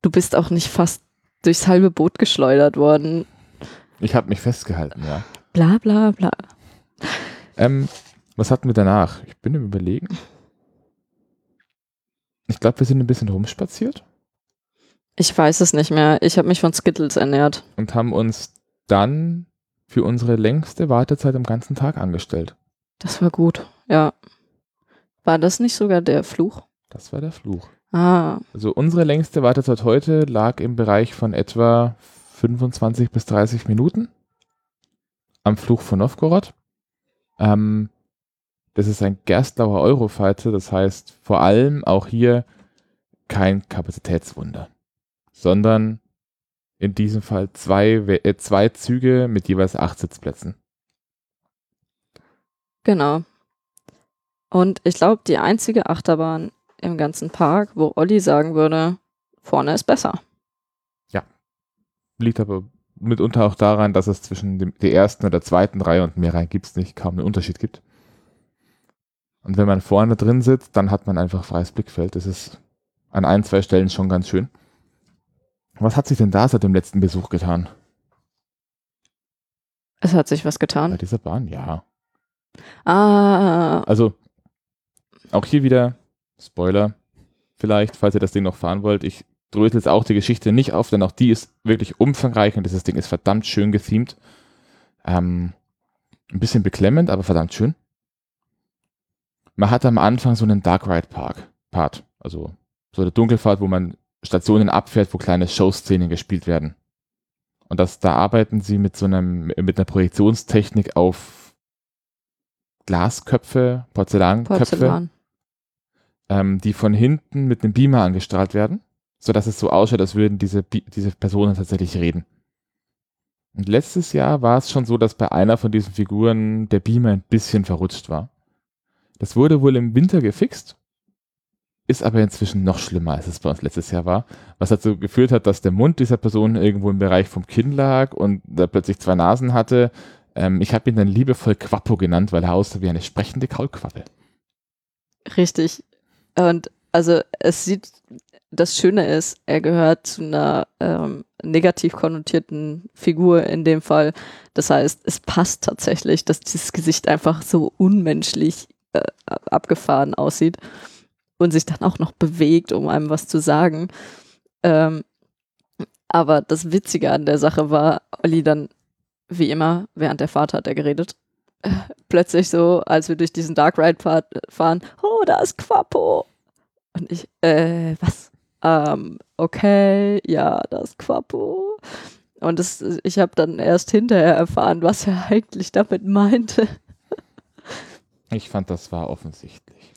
Du bist auch nicht fast durchs halbe Boot geschleudert worden. Ich habe mich festgehalten, ja. Bla bla bla. Ähm, was hatten wir danach? Ich bin im Überlegen. Ich glaube, wir sind ein bisschen rumspaziert Ich weiß es nicht mehr. Ich habe mich von Skittles ernährt. und haben uns dann für unsere längste Wartezeit am ganzen Tag angestellt. Das war gut, ja. War das nicht sogar der Fluch? Das war der Fluch. Ah, Also unsere längste Wartezeit heute lag im Bereich von etwa 25 bis 30 Minuten am Fluch von Novgorod. Ähm, das ist ein Gerstlauer Eurofighter, das heißt vor allem auch hier kein Kapazitätswunder, sondern in diesem Fall zwei, We- äh, zwei Züge mit jeweils acht Sitzplätzen. genau. Und ich glaube, die einzige Achterbahn im ganzen Park, wo Olli sagen würde, vorne ist besser. Liegt aber mitunter auch daran, dass es zwischen dem, der ersten oder zweiten Reihe und mehr Reihen gibt es nicht, kaum einen Unterschied gibt. Und wenn man vorne drin sitzt, dann hat man einfach freies Blickfeld. Das ist an ein, zwei Stellen schon ganz schön. Was hat sich denn da seit dem letzten Besuch getan? Es hat sich was Bei getan. dieser Bahn? Ja. Ah, Also, auch hier wieder Spoiler, vielleicht, falls ihr das Ding noch fahren wollt. Ich drösel jetzt auch die Geschichte nicht auf, denn auch die ist wirklich umfangreich und dieses Ding ist verdammt schön gethemed. Ähm, ein bisschen beklemmend, aber verdammt schön. Man hat am Anfang so einen Dark Ride Park Part, also so eine Dunkelfahrt, wo man Stationen abfährt, wo kleine Showszenen gespielt werden. Und das, da arbeiten sie mit so einem, mit einer Projektionstechnik auf Glasköpfe, Porzellanköpfe, Porzellan. ähm, die von hinten mit einem Beamer angestrahlt werden, sodass es so ausschaut, als würden diese, diese Personen tatsächlich reden. Und letztes Jahr war es schon so, dass bei einer von diesen Figuren der Beamer ein bisschen verrutscht war. Das wurde wohl im Winter gefixt ist aber inzwischen noch schlimmer, als es bei uns letztes Jahr war, was dazu geführt hat, dass der Mund dieser Person irgendwo im Bereich vom Kinn lag und da plötzlich zwei Nasen hatte. Ähm, ich habe ihn dann liebevoll Quappo genannt, weil er aussah wie eine sprechende Kaulquappe. Richtig. Und also es sieht, das Schöne ist, er gehört zu einer ähm, negativ konnotierten Figur in dem Fall. Das heißt, es passt tatsächlich, dass dieses Gesicht einfach so unmenschlich äh, abgefahren aussieht und sich dann auch noch bewegt, um einem was zu sagen. Ähm, aber das Witzige an der Sache war, Olli dann, wie immer, während der Fahrt hat er geredet, äh, [laughs] plötzlich so, als wir durch diesen Dark Ride fahren, oh, da ist Quappo. Und ich, äh, was? Ähm, okay, ja, das ist Quappo. Und das, ich habe dann erst hinterher erfahren, was er [laughs] eigentlich damit meinte. Ich fand, das war offensichtlich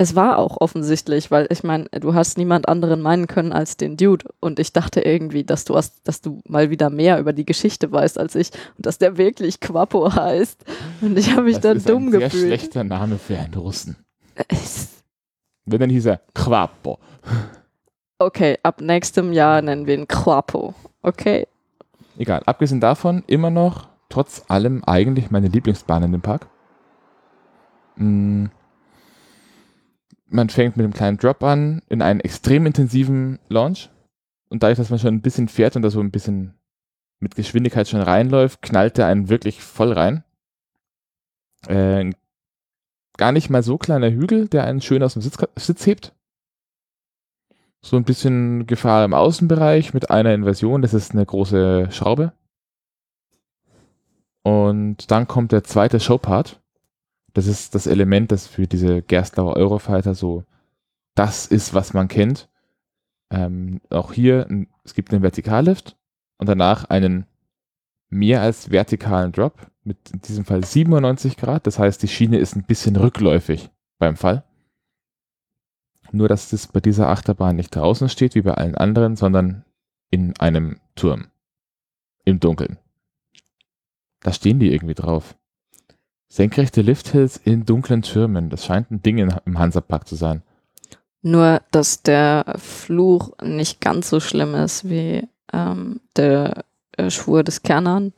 es war auch offensichtlich, weil ich meine, du hast niemand anderen meinen können als den Dude. Und ich dachte irgendwie, dass du hast, dass du mal wieder mehr über die Geschichte weißt als ich und dass der wirklich Quapo [laughs] heißt. Und ich habe mich das dann ist dumm ein gefühlt. Sehr schlechter Name für einen Russen. Wenn dann hieß er Quapo. Okay, ab nächstem Jahr nennen wir ihn Quapo. Okay. Egal. Abgesehen davon immer noch trotz allem eigentlich meine Lieblingsbahn in dem Park. Hm man fängt mit einem kleinen Drop an, in einen extrem intensiven Launch. Und dadurch, dass man schon ein bisschen fährt und da so ein bisschen mit Geschwindigkeit schon reinläuft, knallt er einen wirklich voll rein. Äh, gar nicht mal so kleiner Hügel, der einen schön aus dem Sitz, Sitz hebt. So ein bisschen Gefahr im Außenbereich mit einer Inversion. Das ist eine große Schraube. Und dann kommt der zweite Showpart. Das ist das Element, das für diese Gerstlauer Eurofighter so das ist, was man kennt. Ähm, auch hier, es gibt einen Vertikallift und danach einen mehr als vertikalen Drop mit in diesem Fall 97 Grad. Das heißt, die Schiene ist ein bisschen rückläufig beim Fall. Nur, dass es bei dieser Achterbahn nicht draußen steht, wie bei allen anderen, sondern in einem Turm. Im Dunkeln. Da stehen die irgendwie drauf. Senkrechte Lifthills in dunklen Türmen. Das scheint ein Ding im Hansapark zu sein. Nur, dass der Fluch nicht ganz so schlimm ist wie ähm, der äh, Schwur des Kernern,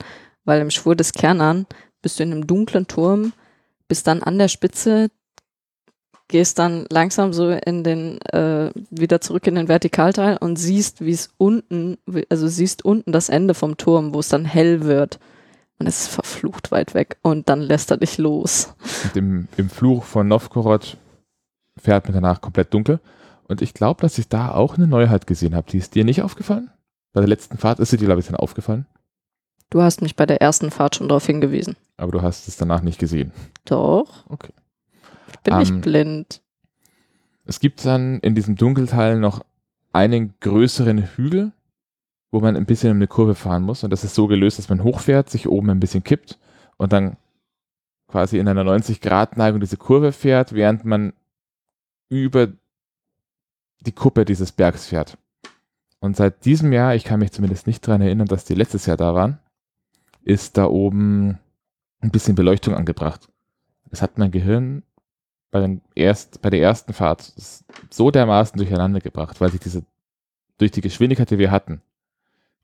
weil im Schwur des Kernern bist du in einem dunklen Turm, bist dann an der Spitze, gehst dann langsam so in den, äh, wieder zurück in den Vertikalteil und siehst, wie es unten, also siehst unten das Ende vom Turm, wo es dann hell wird. Es ist verflucht weit weg. Und dann lässt er dich los. Im, im Fluch von Novgorod fährt man danach komplett dunkel. Und ich glaube, dass ich da auch eine Neuheit gesehen habe. Die ist dir nicht aufgefallen? Bei der letzten Fahrt ist sie dir, glaube ich, dann aufgefallen. Du hast mich bei der ersten Fahrt schon darauf hingewiesen. Aber du hast es danach nicht gesehen. Doch. Okay. Ich bin um, nicht ähm, blind. Es gibt dann in diesem Dunkelteil noch einen größeren Hügel, wo man ein bisschen um eine Kurve fahren muss. Und das ist so gelöst, dass man hochfährt, sich oben ein bisschen kippt und dann quasi in einer 90-Grad-Neigung diese Kurve fährt, während man über die Kuppe dieses Bergs fährt. Und seit diesem Jahr, ich kann mich zumindest nicht daran erinnern, dass die letztes Jahr da waren, ist da oben ein bisschen Beleuchtung angebracht. Das hat mein Gehirn bei, den erst, bei der ersten Fahrt so dermaßen durcheinander gebracht, weil sich diese, durch die Geschwindigkeit, die wir hatten,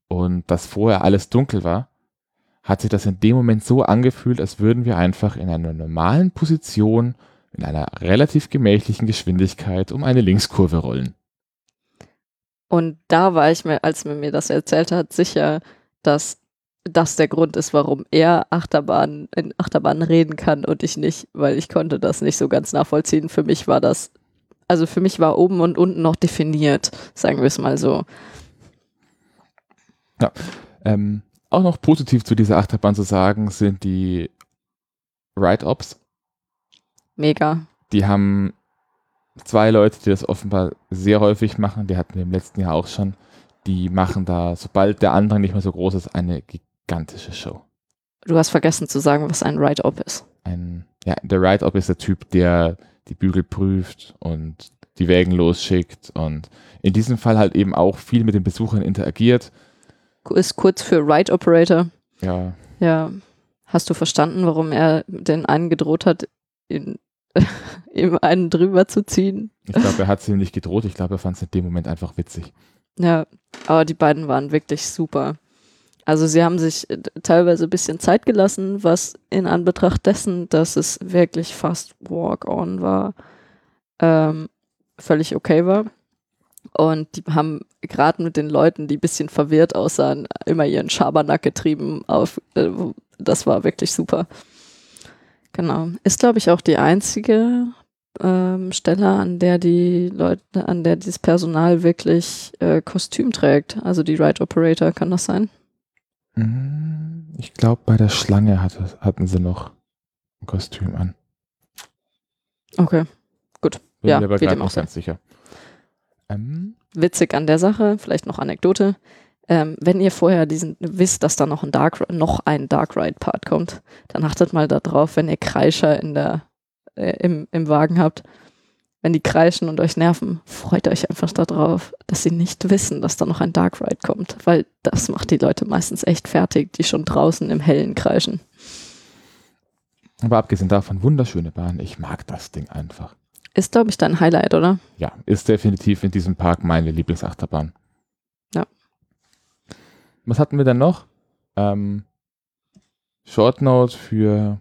und das vorher alles dunkel war, hat sich das in dem Moment so angefühlt, als würden wir einfach in einer normalen Position in einer relativ gemächlichen Geschwindigkeit um eine Linkskurve rollen. Und da war ich mir, als man mir das erzählt hat, sicher, dass das der Grund ist, warum er Achterbahn in Achterbahn reden kann und ich nicht, weil ich konnte das nicht so ganz nachvollziehen. Für mich war das Also für mich war oben und unten noch definiert, sagen wir es mal so. Ähm, auch noch positiv zu dieser Achterbahn zu sagen sind die Ride-Ops. Mega. Die haben zwei Leute, die das offenbar sehr häufig machen. Die hatten wir im letzten Jahr auch schon. Die machen da, sobald der Andrang nicht mehr so groß ist, eine gigantische Show. Du hast vergessen zu sagen, was ein Ride-Op ist. Ein, ja, der Ride-Op ist der Typ, der die Bügel prüft und die Wägen losschickt und in diesem Fall halt eben auch viel mit den Besuchern interagiert. Ist kurz für Ride Operator. Ja, Ja. Hast du verstanden, warum er den einen gedroht hat, in, [laughs] ihm einen drüber zu ziehen? ich glaube, er hat sie nicht gedroht. Ich glaube, er fand es in dem Moment einfach witzig. Ja, aber die beiden waren wirklich super. Also sie haben sich äh, teilweise ein bisschen Zeit gelassen, was in Anbetracht dessen, dass es wirklich fast Walk-on war, ähm, völlig okay war. Und die haben gerade mit den Leuten, die ein bisschen verwirrt aussahen, immer ihren Schabernack getrieben auf. Äh, das war wirklich super. Genau. Ist, glaube ich, auch die einzige ähm, Stelle, an der die Leute, an der dieses Personal wirklich äh, Kostüm trägt. Also die Ride Operator, kann das sein? Mm, Ich glaube, bei der Schlange hatte, hatten sie noch ein Kostüm an. Okay. Bin Ja, mir aber auch nicht ganz sicher. Ähm, Witzig an der Sache, vielleicht noch Anekdote. Ähm, wenn ihr vorher diesen wisst, dass da noch ein Dark noch ein Dark Ride Part kommt, dann achtet mal darauf, wenn ihr Kreischer in der äh, im, im Wagen habt, wenn die kreischen und euch nerven, freut euch einfach darauf, dass sie nicht wissen, dass da noch ein Dark Ride kommt, weil das macht die Leute meistens echt fertig, die schon draußen im Hellen kreischen. aber abgesehen davon, wunderschöne Bahn. Ich mag das Ding einfach. Ist, glaube ich, dein Highlight, oder? Ja, ist definitiv in diesem Park meine Lieblingsachterbahn. Ja. Was hatten wir denn noch? Ähm, Short Note für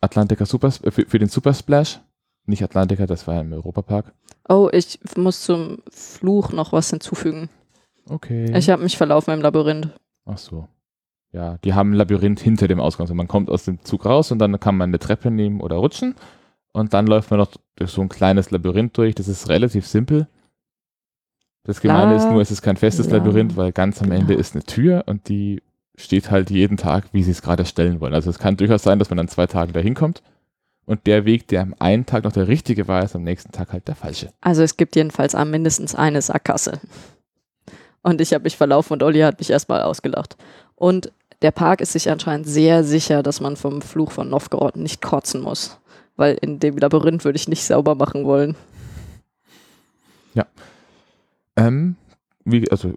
Atlantica Super, äh, für, für den Super Splash. Nicht Atlantica, das war im Europapark. Oh, ich muss zum Fluch noch was hinzufügen. Okay. Ich habe mich verlaufen im Labyrinth. Ach so. Ja, die haben ein Labyrinth hinter dem Ausgang. Also man kommt aus dem Zug raus und dann kann man eine Treppe nehmen oder rutschen. Und dann läuft man noch durch so ein kleines Labyrinth durch. Das ist relativ simpel. Das Gemeine ist La- nur, es ist kein festes La- Labyrinth, weil ganz am Ende Genau. ist eine Tür und die steht halt jeden Tag, wie sie es gerade stellen wollen. Also es kann durchaus sein, dass man an zwei Tagen da hinkommt und der Weg, der am einen Tag noch der richtige war, ist am nächsten Tag halt der falsche. Also es gibt jedenfalls am mindestens eine Sackgasse. Und ich habe mich verlaufen und Olli hat mich erstmal ausgelacht. Und der Park ist sich anscheinend sehr sicher, dass man vom Fluch von Novgorod nicht kotzen muss. Weil in dem Labyrinth würde ich nicht sauber machen wollen. Ähm, wie, also,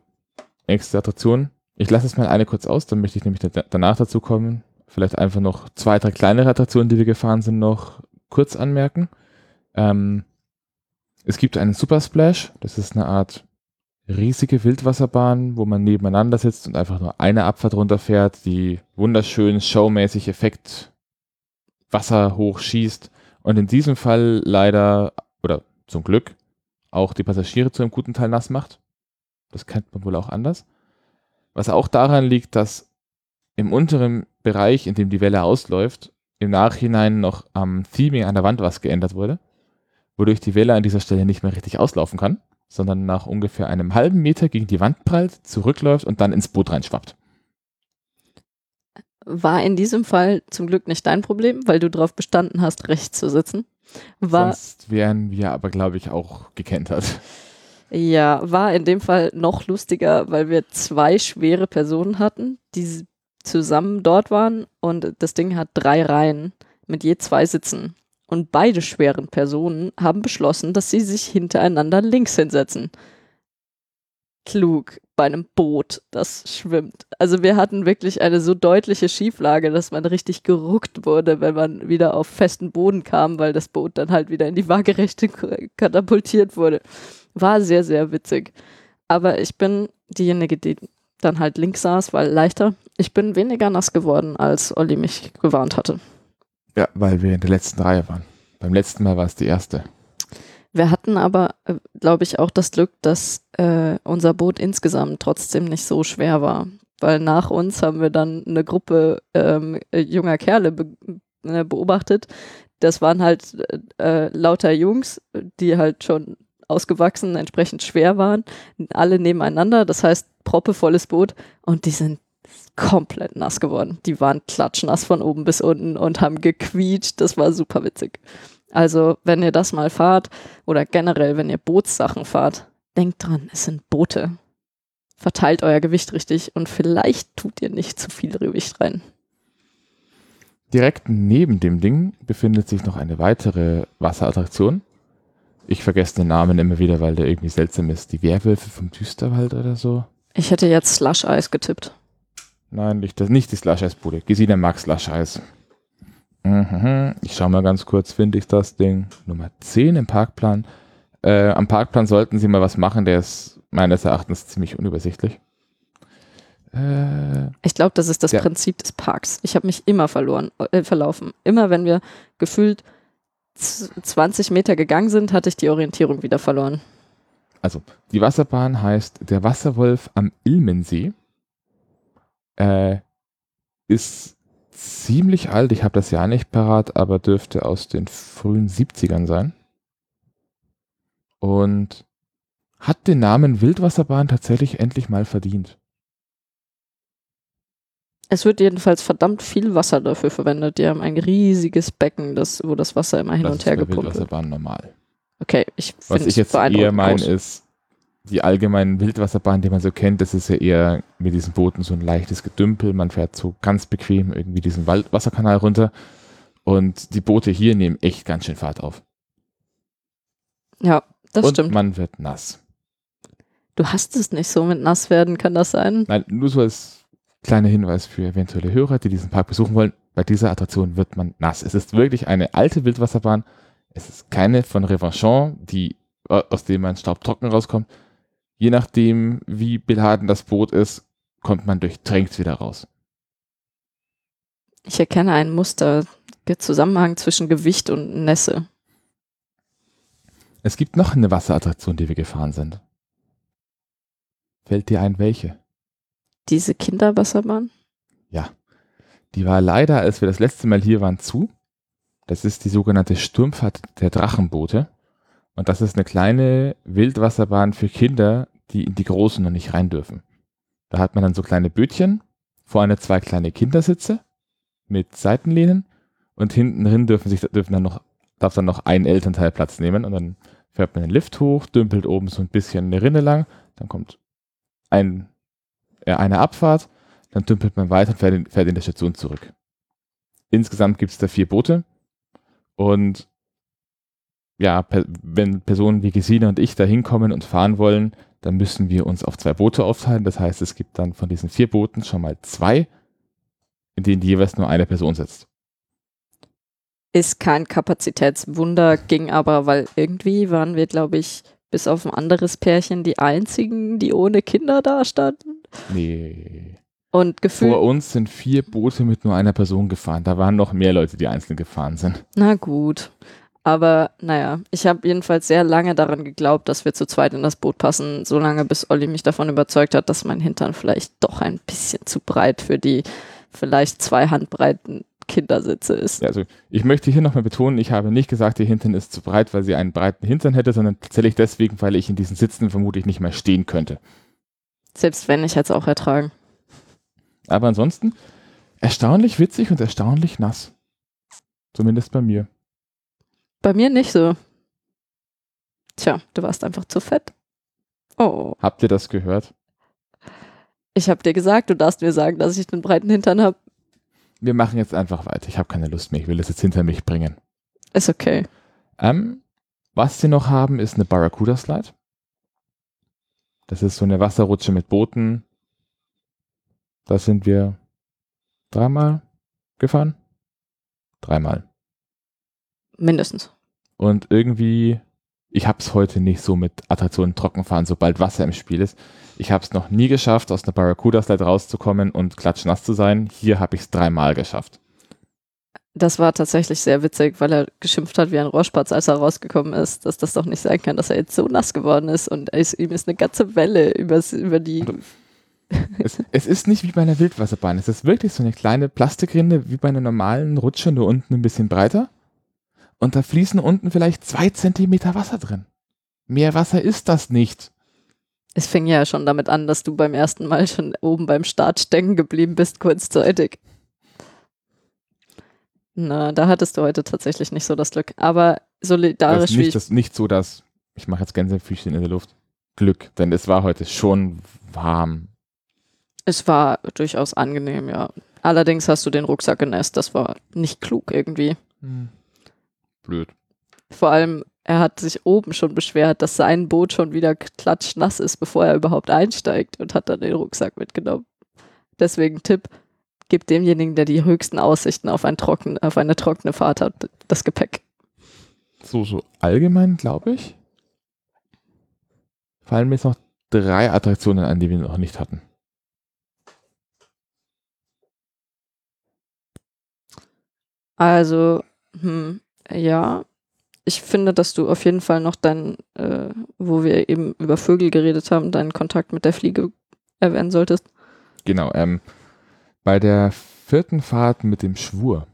nächste Attraktion. Ich lasse es mal eine kurz aus, dann möchte ich nämlich da, danach dazu kommen. Vielleicht einfach noch zwei, drei kleinere Attraktionen, die wir gefahren sind, noch kurz anmerken. Ähm, es gibt einen Super Splash, das ist eine Art riesige Wildwasserbahn, wo man nebeneinander sitzt und einfach nur eine Abfahrt runterfährt, die wunderschön showmäßig Effekt Wasser hochschießt und in diesem Fall leider, oder zum Glück, auch die Passagiere zu einem guten Teil nass macht. Das kennt man wohl auch anders. Was auch daran liegt, dass im unteren Bereich, in dem die Welle ausläuft, im Nachhinein noch am Theming an der Wand was geändert wurde, wodurch die Welle an dieser Stelle nicht mehr richtig auslaufen kann, sondern nach ungefähr einem halben Meter gegen die Wand prallt, zurückläuft und dann ins Boot reinschwappt. War in diesem Fall zum Glück nicht dein Problem, weil du darauf bestanden hast, rechts zu sitzen. War, Sonst wären wir aber, glaube ich, auch gekentert. ja, war in dem Fall noch lustiger, weil wir zwei schwere Personen hatten, die zusammen dort waren und das Ding hat drei Reihen mit je zwei Sitzen. Und beide schweren Personen haben beschlossen, dass sie sich hintereinander links hinsetzen. Klug bei einem Boot, das schwimmt. Also wir hatten wirklich eine so deutliche Schieflage, dass man richtig geruckt wurde, wenn man wieder auf festen Boden kam, weil das Boot dann halt wieder in die Waagerechte katapultiert wurde. War sehr, sehr witzig. Aber ich bin diejenige, die dann halt links saß, weil leichter. Ich bin weniger nass geworden, als Olli mich gewarnt hatte. Ja, weil wir in der letzten Reihe waren. Beim letzten Mal war es die erste. Wir hatten aber, äh, glaube ich, auch das Glück, dass äh, unser Boot insgesamt trotzdem nicht so schwer war. Weil nach uns haben wir dann eine Gruppe ähm, äh, junger Kerle be äh, beobachtet, das waren halt äh, lauter Jungs, die halt schon ausgewachsen, entsprechend schwer waren, alle nebeneinander, das heißt proppevolles Boot und die sind komplett nass geworden. Die waren klatschnass von oben bis unten und haben gequietscht, das war super witzig. Also, wenn ihr das mal fahrt oder generell, wenn ihr Bootssachen fahrt, denkt dran, es sind Boote. Verteilt euer Gewicht richtig und vielleicht tut ihr nicht zu viel Gewicht rein. Direkt neben dem Ding befindet sich noch eine weitere Wasserattraktion. Ich vergesse den Namen immer wieder, weil der irgendwie seltsam ist. Die Werwölfe vom Düsterwald oder so. Ich hätte jetzt Slush Eis getippt. Nein, nicht, das, nicht die Slush Eis Bude. Gesina mag Slush Eis. Mhm. Ich schaue mal ganz kurz, finde ich das Ding. Nummer 10 im Parkplan. Äh, am Parkplan sollten sie mal was machen, der ist meines Erachtens ziemlich unübersichtlich. Äh, ich glaube, das ist das ja. Prinzip des Parks. Ich habe mich immer verloren, äh, verlaufen. Immer wenn wir gefühlt 20 Meter gegangen sind, hatte ich die Orientierung wieder verloren. Also, die Wasserbahn heißt der Wasserwolf am Ilmensee. Äh, ist ziemlich alt, ich habe das Jahr nicht parat, aber dürfte aus den frühen 70ern sein. Und hat den Namen Wildwasserbahn tatsächlich endlich mal verdient. Es wird jedenfalls verdammt viel Wasser dafür verwendet. Die haben ein riesiges Becken, das, wo das Wasser immer hin das und her gepumpt wird. Wildwasserbahn normal. Okay, ich Was ich jetzt eher meine, ist die allgemeinen Wildwasserbahnen, die man so kennt. Das ist ja eher mit diesen Booten so ein leichtes Gedümpel. Man fährt so ganz bequem irgendwie diesen Waldwasserkanal runter. Und die Boote hier nehmen echt ganz schön Fahrt auf. Ja, das und stimmt. Und man wird nass. Du hast es nicht so mit nass werden, kann das sein? Nein, nur so als Kleiner Hinweis für eventuelle Hörer, die diesen Park besuchen wollen. Bei dieser Attraktion wird man nass. Es ist wirklich eine alte Wildwasserbahn. Es ist keine von Revanchon, die, äh, aus dem man staubtrocken rauskommt. Je nachdem, wie beladen das Boot ist, kommt man durchtränkt wieder raus. Ich erkenne ein Muster, der Zusammenhang zwischen Gewicht und Nässe. Es gibt noch eine Wasserattraktion, die wir gefahren sind. Fällt dir ein, welche? Diese Kinderwasserbahn? Ja. Die war leider, als wir das letzte Mal hier waren, zu. Das ist die sogenannte Sturmfahrt der Drachenboote. Und das ist eine kleine Wildwasserbahn für Kinder, die in die großen noch nicht rein dürfen. Da hat man dann so kleine Bötchen, vorne zwei kleine Kindersitze mit Seitenlehnen und hinten drin dürfen sich, dürfen dann noch, darf dann noch ein Elternteil Platz nehmen und dann fährt man den Lift hoch, dümpelt oben so ein bisschen eine Rinne lang, dann kommt ein äh, eine Abfahrt, dann dümpelt man weiter und fährt in, fährt in der Station zurück. Insgesamt gibt es da vier Boote und ja, wenn Personen wie Gesine und ich da hinkommen und fahren wollen, dann müssen wir uns auf zwei Boote aufteilen. Das heißt, es gibt dann von diesen vier Booten schon mal zwei, in denen jeweils nur eine Person sitzt. Ist kein Kapazitätswunder, ging aber, weil irgendwie waren wir, glaube ich, bis auf ein anderes Pärchen die einzigen, die ohne Kinder da standen. Nee. Und gefühlt. Vor uns sind vier Boote mit nur einer Person gefahren. Da waren noch mehr Leute, die einzeln gefahren sind. Na gut. Aber naja, ich habe jedenfalls sehr lange daran geglaubt, dass wir zu zweit in das Boot passen, solange bis Olli mich davon überzeugt hat, dass mein Hintern vielleicht doch ein bisschen zu breit für die vielleicht zwei Handbreiten Kindersitze ist. Ja, also ich möchte hier nochmal betonen, ich habe nicht gesagt, ihr Hintern ist zu breit, weil sie einen breiten Hintern hätte, sondern tatsächlich deswegen, weil ich in diesen Sitzen vermutlich nicht mehr stehen könnte. Selbst wenn, ich hätte es auch ertragen. Aber ansonsten erstaunlich witzig und erstaunlich nass. Zumindest bei mir. Bei mir nicht so. Tja, du warst einfach zu fett. Oh. Habt ihr das gehört? Ich hab dir gesagt, du darfst mir sagen, dass ich einen breiten Hintern habe. Wir machen jetzt einfach weiter. Ich habe keine Lust mehr. Ich will es jetzt hinter mich bringen. Ist okay. Ähm, was sie noch haben, ist eine Barracuda Slide. Das ist so eine Wasserrutsche mit Booten. Da sind wir dreimal gefahren. Dreimal. Mindestens. Und irgendwie, ich habe es heute nicht so mit Attraktionen trockenfahren, sobald Wasser im Spiel ist. Ich habe es noch nie geschafft, aus einer Barracuda-Slide rauszukommen und klatschnass zu sein. Hier habe ich es dreimal geschafft. Das war tatsächlich sehr witzig, weil er geschimpft hat wie ein Rohrspatz, als er rausgekommen ist, dass das doch nicht sein kann, dass er jetzt so nass geworden ist und es, ihm ist eine ganze Welle übers, über die. [laughs] Es, es, ist nicht wie bei einer Wildwasserbahn. Es ist wirklich so eine kleine Plastikrinde wie bei einer normalen Rutsche, nur unten ein bisschen breiter. Und da fließen unten vielleicht zwei Zentimeter Wasser drin. Mehr Wasser ist das nicht. Es fing ja schon damit an, dass du beim ersten Mal schon oben beim Start stecken geblieben bist, kurzzeitig. Na, da hattest du heute tatsächlich nicht so das Glück. Aber solidarisch das ist wie nicht, ich, das, nicht so, dass ich mache jetzt Gänsefüßchen in der Luft. Glück, denn es war heute schon warm. es war durchaus angenehm, ja. Allerdings hast du den Rucksack genässt. Das war nicht klug irgendwie. Blöd. Vor allem, er hat sich oben schon beschwert, dass sein Boot schon wieder klatschnass ist, bevor er überhaupt einsteigt und hat dann den Rucksack mitgenommen. Deswegen Tipp, gib demjenigen, der die höchsten Aussichten auf, ein trocken, auf eine trockene Fahrt hat, das Gepäck. So, so allgemein, glaube ich, fallen mir jetzt noch drei Attraktionen an, die wir noch nicht hatten. Also, hm, ja, ich finde, dass du auf jeden Fall noch deinen, äh, wo wir eben über Vögel geredet haben, deinen Kontakt mit der Fliege erwähnen solltest. Genau, ähm, bei der vierten Fahrt mit dem Schwur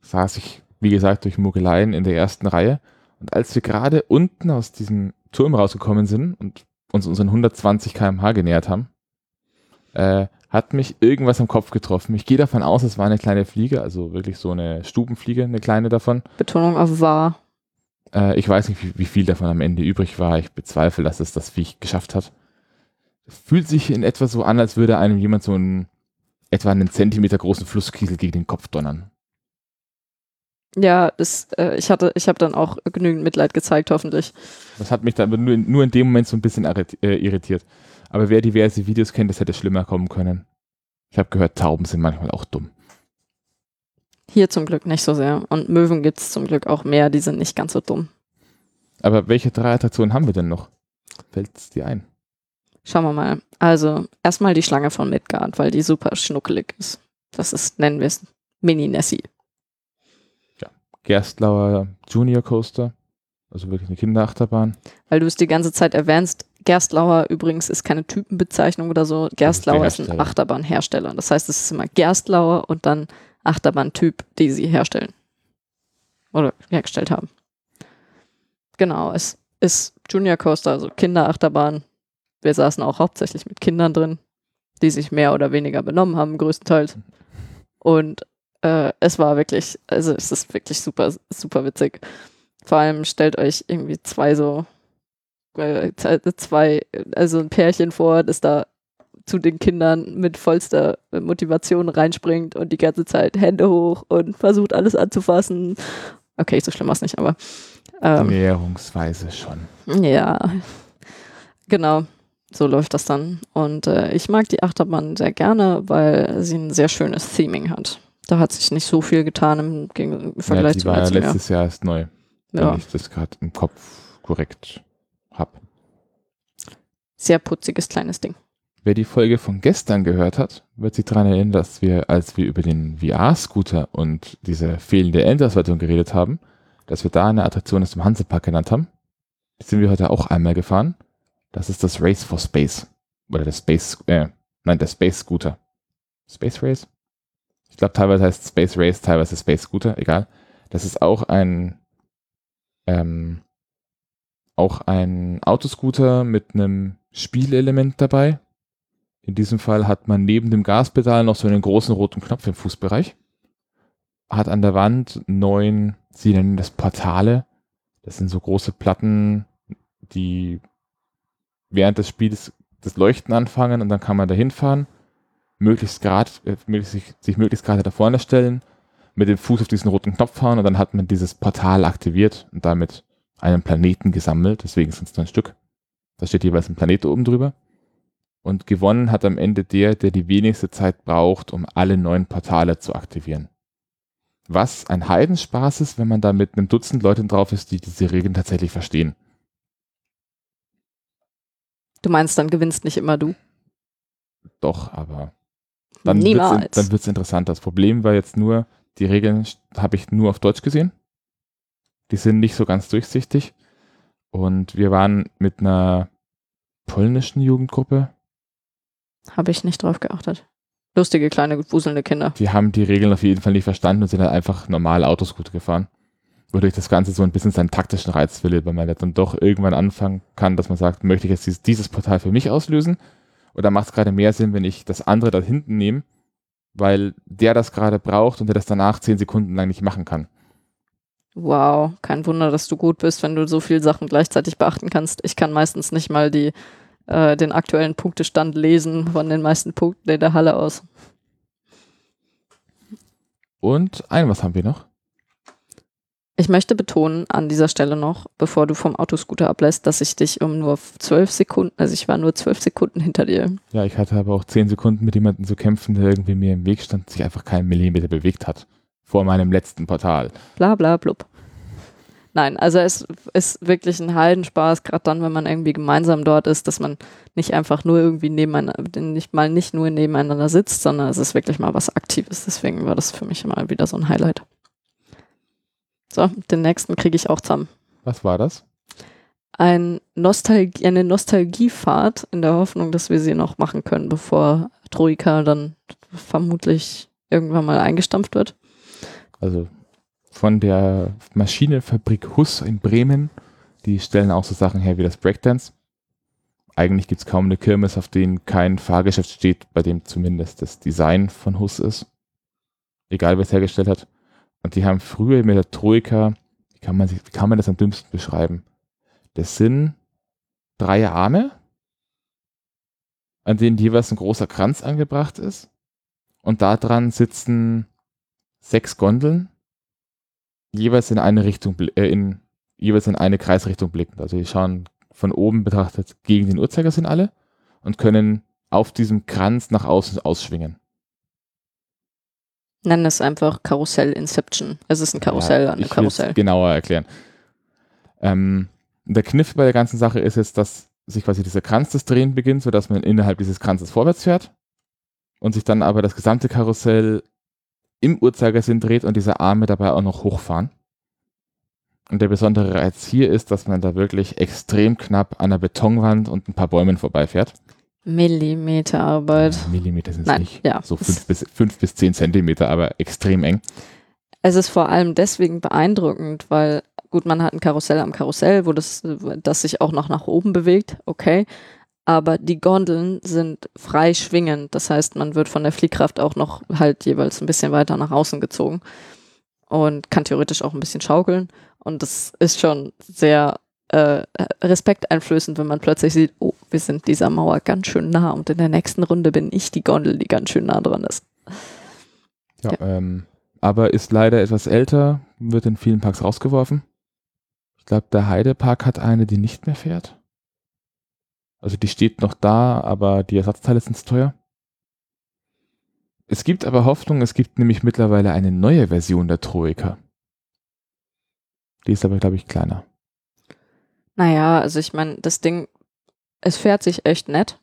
saß ich, wie gesagt, durch Mogeleien in der ersten Reihe. Und als wir gerade unten aus diesem Turm rausgekommen sind und uns unseren 120 km/h genähert haben, äh, hat mich irgendwas am Kopf getroffen. Ich gehe davon aus, es war eine kleine Fliege, also wirklich so eine Stubenfliege, eine kleine davon. Betonung auf war. Äh, ich weiß nicht, wie, wie viel davon am Ende übrig war. Ich bezweifle, dass es das Viech geschafft hat. Fühlt sich in etwa so an, als würde einem jemand so einen etwa einen Zentimeter großen Flusskiesel gegen den Kopf donnern. Ja, das, äh, ich hatte, ich habe dann auch genügend Mitleid gezeigt, hoffentlich. Das hat mich dann nur, in- nur in dem Moment so ein bisschen äh, irritiert. Aber wer diverse Videos kennt, das hätte schlimmer kommen können. Ich habe gehört, Tauben sind manchmal auch dumm. Hier zum Glück nicht so sehr. Und Möwen gibt's zum Glück auch mehr, die sind nicht ganz so dumm. Aber welche drei Attraktionen haben wir denn noch? Fällt es dir ein? Schauen wir mal. Also, erstmal die Schlange von Midgard, weil die super schnuckelig ist. Das ist, nennen wir es, Mini-Nessie. Gerstlauer Junior Coaster, also wirklich eine Kinderachterbahn. Weil du es die ganze Zeit erwähnst. Gerstlauer übrigens ist keine Typenbezeichnung oder so. Gerstlauer ist, ein Hersteller. Achterbahnhersteller. Das heißt, es ist immer Gerstlauer und dann Achterbahntyp, die sie herstellen. Oder hergestellt haben. Genau, es ist Junior Coaster, also Kinderachterbahn. Wir saßen auch hauptsächlich mit Kindern drin, die sich mehr oder weniger benommen haben, größtenteils. Und äh, es war wirklich, also es ist wirklich super, super witzig. Vor allem stellt euch irgendwie zwei so, äh, zwei, also ein Pärchen vor, das da zu den Kindern mit vollster Motivation reinspringt und die ganze Zeit Hände hoch und versucht alles anzufassen. Okay, so schlimm war es nicht, aber ähm, Näherungsweise schon. ja, genau. So läuft das dann. Und äh, ich mag die Achterbahn sehr gerne, weil sie ein sehr schönes Theming hat. Da hat sich nicht so viel getan im, Gegen im Ja, Vergleich die zum war ja letzten Jahr. letztes Jahr erst neu, wenn Ja, ich das gerade im Kopf korrekt habe. sehr putziges kleines Ding. Wer die Folge von gestern gehört hat, wird sich daran erinnern, dass wir, als wir über den VR-Scooter und diese fehlende Endauswertung geredet haben, dass wir da eine Attraktion aus dem Hansepark genannt haben. Die sind wir heute auch einmal gefahren. Das ist das Race for Space. Oder der Space, äh, nein, der Space Scooter. Space Race? Ich glaube, teilweise heißt es Space Race, teilweise Space Scooter, egal. Das ist auch ein, ähm, auch ein Autoscooter mit einem Spielelement dabei. In diesem Fall hat man neben dem Gaspedal noch so einen großen roten Knopf im Fußbereich. Hat an der Wand neun, sie nennen das Portale. Das sind so große Platten, die während des Spiels das Leuchten anfangen und dann kann man da hinfahren, möglichst grad, äh, möglichst, sich möglichst gerade da vorne stellen, mit dem Fuß auf diesen roten Knopf fahren und dann hat man dieses Portal aktiviert und damit einen Planeten gesammelt. Deswegen sind es neun Stück. Da steht jeweils ein Planet oben drüber. Und gewonnen hat am Ende der, der die wenigste Zeit braucht, um alle neun Portale zu aktivieren. Was ein Heidenspaß ist, wenn man da mit einem Dutzend Leuten drauf ist, die diese Regeln tatsächlich verstehen. Du meinst, dann gewinnst nicht immer du? Doch, aber dann dann wird's interessant. Das Problem war jetzt nur, die Regeln habe ich nur auf Deutsch gesehen. Die sind nicht so ganz durchsichtig. Und wir waren mit einer polnischen Jugendgruppe. Habe ich nicht drauf geachtet. Lustige, kleine, wuselnde Kinder. Die haben die Regeln auf jeden Fall nicht verstanden und sind halt einfach normal Autoscooter gefahren. wodurch das Ganze so ein bisschen seinen taktischen Reiz verliert, weil man dann doch irgendwann anfangen kann, dass man sagt, möchte ich jetzt dieses, dieses Portal für mich auslösen? Oder macht es gerade mehr Sinn, wenn ich das andere da hinten nehme, weil der das gerade braucht und der das danach zehn Sekunden lang nicht machen kann? Wow, kein Wunder, dass du gut bist, wenn du so viele Sachen gleichzeitig beachten kannst. Ich kann meistens nicht mal die, äh, den aktuellen Punktestand lesen von den meisten Punkten in der Halle aus. Und ein, was haben wir noch? Ich möchte betonen an dieser Stelle noch, bevor du vom Autoscooter ablässt, dass ich dich um nur zwölf Sekunden, also ich war nur zwölf Sekunden hinter dir. Ja, ich hatte aber auch zehn Sekunden mit jemandem zu kämpfen, der irgendwie mir im Weg stand, sich einfach keinen Millimeter bewegt hat. Vor meinem letzten Portal. Bla bla blub. Nein, also es ist wirklich ein Heidenspaß, gerade dann, wenn man irgendwie gemeinsam dort ist, dass man nicht einfach nur irgendwie nebeneinander, nicht mal nicht nur nebeneinander sitzt, sondern es ist wirklich mal was Aktives. Deswegen war das für mich immer wieder so ein Highlight. So, den nächsten kriege ich auch zusammen. Was war das? Ein Nostalgie, eine Nostalgiefahrt in der Hoffnung, dass wir sie noch machen können, bevor Troika dann vermutlich irgendwann mal eingestampft wird. Also von der Maschinenfabrik Huss in Bremen. Die stellen auch so Sachen her wie das Breakdance. Eigentlich gibt es kaum eine Kirmes, auf denen kein Fahrgeschäft steht, bei dem zumindest das Design von Huss ist. Egal, wer es hergestellt hat. Und die haben früher mit der Troika, wie kann man, sich, wie kann man das am dümmsten beschreiben? Das sind drei Arme, an denen jeweils ein großer Kranz angebracht ist. Und da dran sitzen sechs Gondeln, jeweils in eine Richtung, äh, in, jeweils in eine Kreisrichtung blickend. Also die schauen von oben betrachtet gegen den Uhrzeigersinn alle und können auf diesem Kranz nach außen ausschwingen. Nennen es einfach Karussell Inception. Es ist ein Karussell ja, an einem Karussell. genauer erklären. Ähm, der Kniff bei der ganzen Sache ist jetzt, dass sich quasi dieser Kranz des Drehen beginnt, sodass man innerhalb dieses Kranzes vorwärts fährt und sich dann aber das gesamte Karussell im Uhrzeigersinn dreht und diese Arme dabei auch noch hochfahren. Und der besondere Reiz hier ist, dass man da wirklich extrem knapp an der Betonwand und ein paar Bäumen vorbeifährt. Millimeterarbeit. Ja, Millimeter sind es nicht. ja. So fünf bis, fünf bis zehn Zentimeter, aber extrem eng. Es ist vor allem deswegen beeindruckend, weil gut, man hat ein Karussell am Karussell, wo das, das sich auch noch nach oben bewegt, okay. Aber die Gondeln sind frei schwingend. Das heißt, man wird von der Fliehkraft auch noch halt jeweils ein bisschen weiter nach außen gezogen und kann theoretisch auch ein bisschen schaukeln. Und das ist schon sehr äh, respekteinflößend, wenn man plötzlich sieht, oh, wir sind dieser Mauer ganz schön nah und in der nächsten Runde bin ich die Gondel, die ganz schön nah dran ist. Ja, Ähm, aber ist leider etwas älter, wird in vielen Parks rausgeworfen. Ich glaube, der Heidepark hat eine, die nicht mehr fährt. Also die steht noch da, aber die Ersatzteile sind zu teuer. Es gibt aber Hoffnung, es gibt nämlich mittlerweile eine neue Version der Troika. Die ist aber, glaube ich, kleiner. Naja, also ich meine, das Ding, es fährt sich echt nett.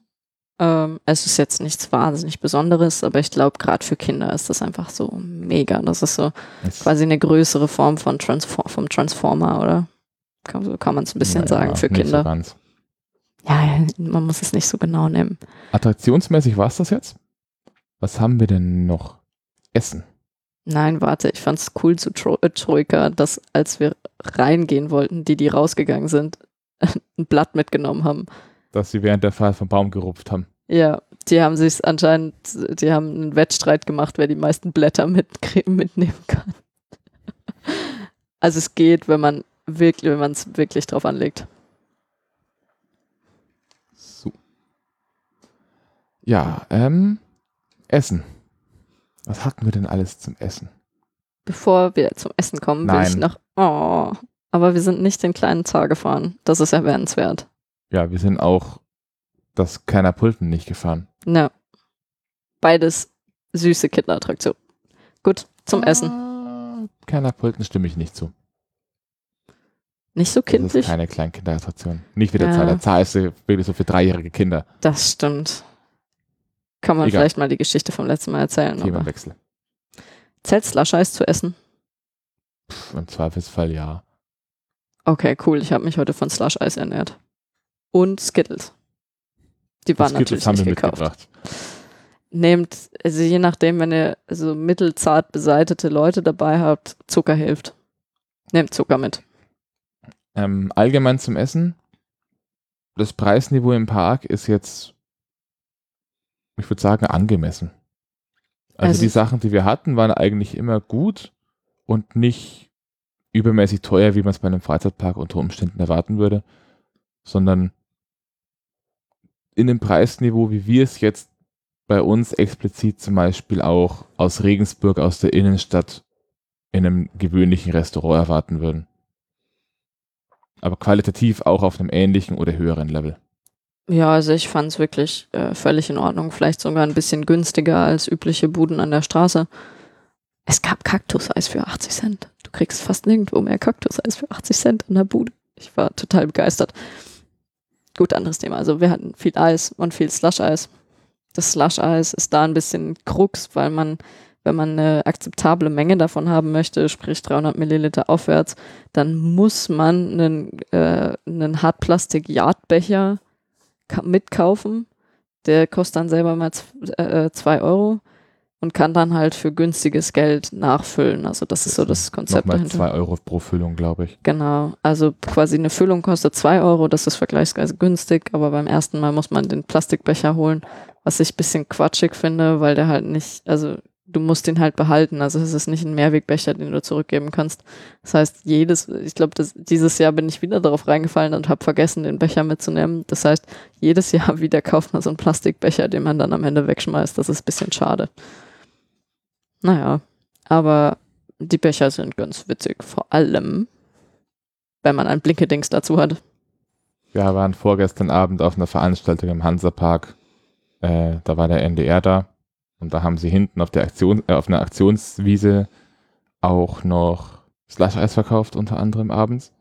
Ähm, es ist jetzt nichts wahnsinnig Besonderes, aber ich glaube, gerade für Kinder ist das einfach so mega. Das ist so Es- quasi eine größere Form von Transfor vom Transformer, oder? Kann, so kann man es ein bisschen naja, sagen für nicht So Kinder. ganz. Ja, man muss es nicht so genau nehmen. Attraktionsmäßig war es das jetzt? Was haben wir denn noch? Essen. Nein, warte, ich fand es cool zu Tro äh, Troika, dass als wir reingehen wollten, die, die rausgegangen sind, [laughs] ein Blatt mitgenommen haben. Dass sie während der Fahrt vom Baum gerupft haben. Ja, die haben sich anscheinend, die haben einen Wettstreit gemacht, wer die meisten Blätter mitkrie- mitnehmen kann. [laughs] Also es geht, wenn man wirklich, wenn man es wirklich drauf anlegt. Ja, ähm, Essen. Was hatten wir denn alles zum Essen? Bevor wir zum Essen kommen, will ich Nein. noch. Oh, aber wir sind nicht den kleinen Zar gefahren. Das ist erwähnenswert. Ja, wir sind auch das Kleiner Pulten nicht gefahren. Ne. Beides süße Kinderattraktionen. Gut, zum Essen. Ah, Kleiner Pulten stimme ich nicht zu. Nicht so Das ist kindlich. keine Kleinkinderattraktion. Nicht wie der Ja. Zahl. Der Zahl ist wirklich so für dreijährige Kinder. Das stimmt. Kann man Egal. vielleicht mal die Geschichte vom letzten Mal erzählen. Zählt Slush-Eis zu essen? Pff, Im Zweifelsfall ja. Okay, cool. Ich habe mich heute von Slush-Eis ernährt. Und Skittles. Die waren Skittles natürlich haben wir nicht gekauft. mitgebracht. Nehmt, also je nachdem, wenn ihr so mittelzart beseitete Leute dabei habt, Zucker hilft. Nehmt Zucker mit. Ähm, allgemein zum Essen. Das Preisniveau im Park ist jetzt, ich würde sagen, angemessen. Also, Also- die Sachen, die wir hatten, waren eigentlich immer gut und nicht übermäßig teuer, wie man es bei einem Freizeitpark unter Umständen erwarten würde, sondern in dem Preisniveau, wie wir es jetzt bei uns explizit zum Beispiel auch aus Regensburg, aus der Innenstadt in einem gewöhnlichen Restaurant erwarten würden. Aber qualitativ auch auf einem ähnlichen oder höheren Level. Ja, also ich fand es wirklich äh, völlig in Ordnung. Vielleicht sogar ein bisschen günstiger als übliche Buden an der Straße. Es gab Kaktuseis für 80 Cent. Du kriegst fast nirgendwo mehr Kaktuseis für 80 Cent in der Bude. Ich war total begeistert. Gut, anderes Thema. Also wir hatten viel Eis und viel Slush-Eis. Das Slush-Eis ist da ein bisschen Krux, weil man, wenn man eine akzeptable Menge davon haben möchte, sprich 300 Milliliter aufwärts, dann muss man einen, äh, einen Hartplastik-Yardbecher mitkaufen. Der kostet dann selber mal 2 Euro und kann dann halt für günstiges Geld nachfüllen. Also das ist so das Konzept Nochmal dahinter. 2 Euro pro Füllung, glaube ich. Genau, also quasi eine Füllung kostet 2 Euro, das ist vergleichsweise günstig, aber beim ersten Mal muss man den Plastikbecher holen, was ich ein bisschen quatschig finde, weil der halt nicht, also du musst ihn halt behalten, also es ist nicht ein Mehrwegbecher, den du zurückgeben kannst. Das heißt, jedes, ich glaube, dieses Jahr bin ich wieder darauf reingefallen und habe vergessen, den Becher mitzunehmen. Das heißt, jedes [laughs] Jahr wieder kauft man so einen Plastikbecher, den man dann am Ende wegschmeißt. Das ist ein bisschen schade. Naja, aber die Becher sind ganz witzig, vor allem, wenn man ein Blinkedings dazu hat. Wir waren vorgestern Abend auf einer Veranstaltung im Hansapark. Äh, da war der NDR da. Und da haben sie hinten auf der Aktion, äh, auf einer Aktionswiese auch noch Slush-Eis verkauft, unter anderem abends.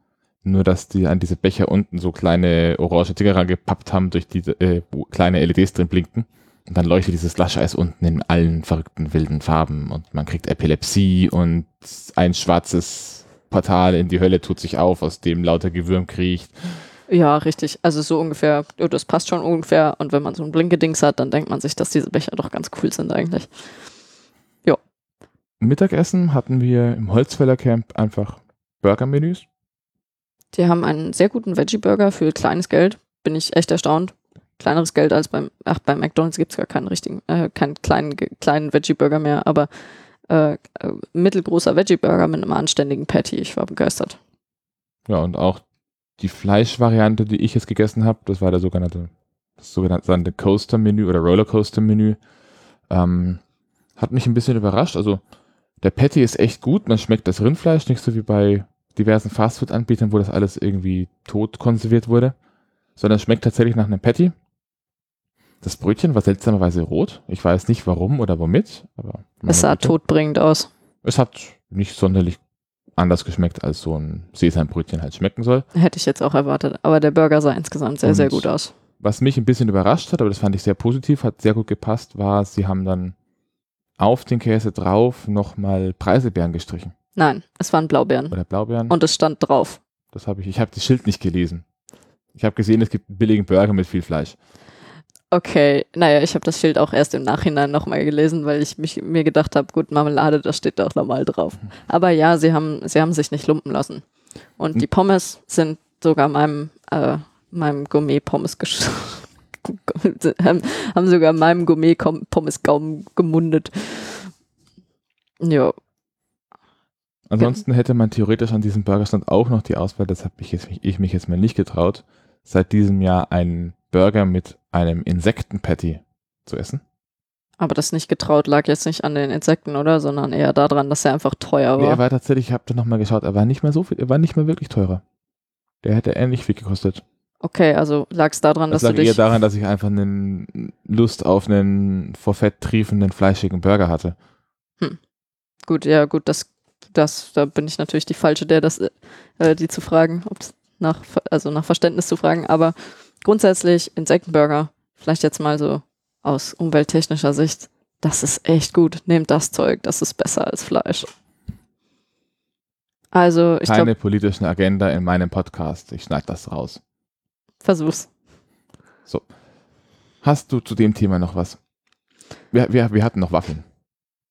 Nur, dass die an diese Becher unten so kleine orange Dinger rangepappt haben, durch die äh, kleine LEDs drin blinkten. Und dann leuchtet dieses Slush-Eis unten in allen verrückten wilden Farben. Und man kriegt Epilepsie und ein schwarzes Portal in die Hölle tut sich auf, aus dem lauter Gewürm kriecht. Ja, richtig. Also so ungefähr, ja, das passt schon ungefähr. Und wenn man so ein Blinkedings hat, dann denkt man sich, dass diese Becher doch ganz cool sind eigentlich. Mittagessen hatten wir im Holzfäller Camp einfach Burger-Menüs. Die haben einen sehr guten Veggie-Burger für kleines Geld. Bin ich echt erstaunt. Kleineres Geld als beim, ach, bei McDonalds gibt es gar keinen richtigen, äh, keinen kleinen, kleinen Veggie-Burger mehr, aber äh, äh, mittelgroßer Veggie-Burger mit einem anständigen Patty. Ich war begeistert. Ja, und auch die Fleischvariante, die ich jetzt gegessen habe, das war der sogenannte, das sogenannte Coaster-Menü oder Rollercoaster-Menü, ähm, hat mich ein bisschen überrascht. Also der Patty ist echt gut, man schmeckt das Rindfleisch, nicht so wie bei diversen Fastfood-Anbietern, wo das alles irgendwie tot konserviert wurde, sondern es schmeckt tatsächlich nach einem Patty. Das Brötchen war seltsamerweise rot. Ich weiß nicht warum oder womit, aber Es sah Güte. todbringend aus. Es hat nicht sonderlich anders geschmeckt, als so ein Sesambrötchen halt schmecken soll. Hätte ich jetzt auch erwartet. Aber der Burger sah insgesamt sehr, sehr Und- gut aus. Was mich ein bisschen überrascht hat, aber das fand ich sehr positiv, hat sehr gut gepasst, war, sie haben dann auf den Käse drauf nochmal Preiselbeeren gestrichen. Nein, es waren Blaubeeren. Oder Blaubeeren. Und es stand drauf. das habe ich, ich habe das Schild nicht gelesen. Ich habe gesehen, es gibt billigen Burger mit viel Fleisch. Okay, naja, ich habe das Schild auch erst im Nachhinein nochmal gelesen, weil ich mich, mir gedacht habe, gut, Marmelade, das steht doch normal drauf. Aber ja, sie haben, sie haben sich nicht lumpen lassen. Und die Pommes sind sogar meinem, äh, meinem Gourmet-Pommes [laughs] haben, sogar meinem Gourmet-Pommes-Gaumen gemundet. Ja, Ansonsten hätte man theoretisch an diesem Burgerstand auch noch die Auswahl, das habe ich, jetzt- ich mich jetzt mal nicht getraut, seit diesem Jahr einen Burger mit einem Insektenpatty zu essen. aber das nicht getraut lag jetzt nicht an den Insekten, oder? Sondern eher daran, dass er einfach teuer Nee, war. er war tatsächlich, ich habe da nochmal geschaut, er war nicht mehr so viel, er war nicht mehr wirklich teurer. Der hätte ähnlich viel gekostet. Okay, also lag es daran, Das dass lag du eher dich. daran, dass ich einfach eine Lust auf einen vor Fett triefenden, fleischigen Burger hatte. Gut, ja, gut, das, das, da bin ich natürlich die Falsche, der das, äh, die zu fragen, ob's nach, also nach Verständnis zu fragen, aber grundsätzlich Insektenburger, vielleicht jetzt mal so aus umwelttechnischer Sicht, das ist echt gut. Nehmt das Zeug, das ist besser als Fleisch. Also, ich Keine politischen Agenda in meinem Podcast. Ich schneide das raus. versuch's. Hast du zu dem Thema noch was? Wir, wir, wir hatten noch Waffeln.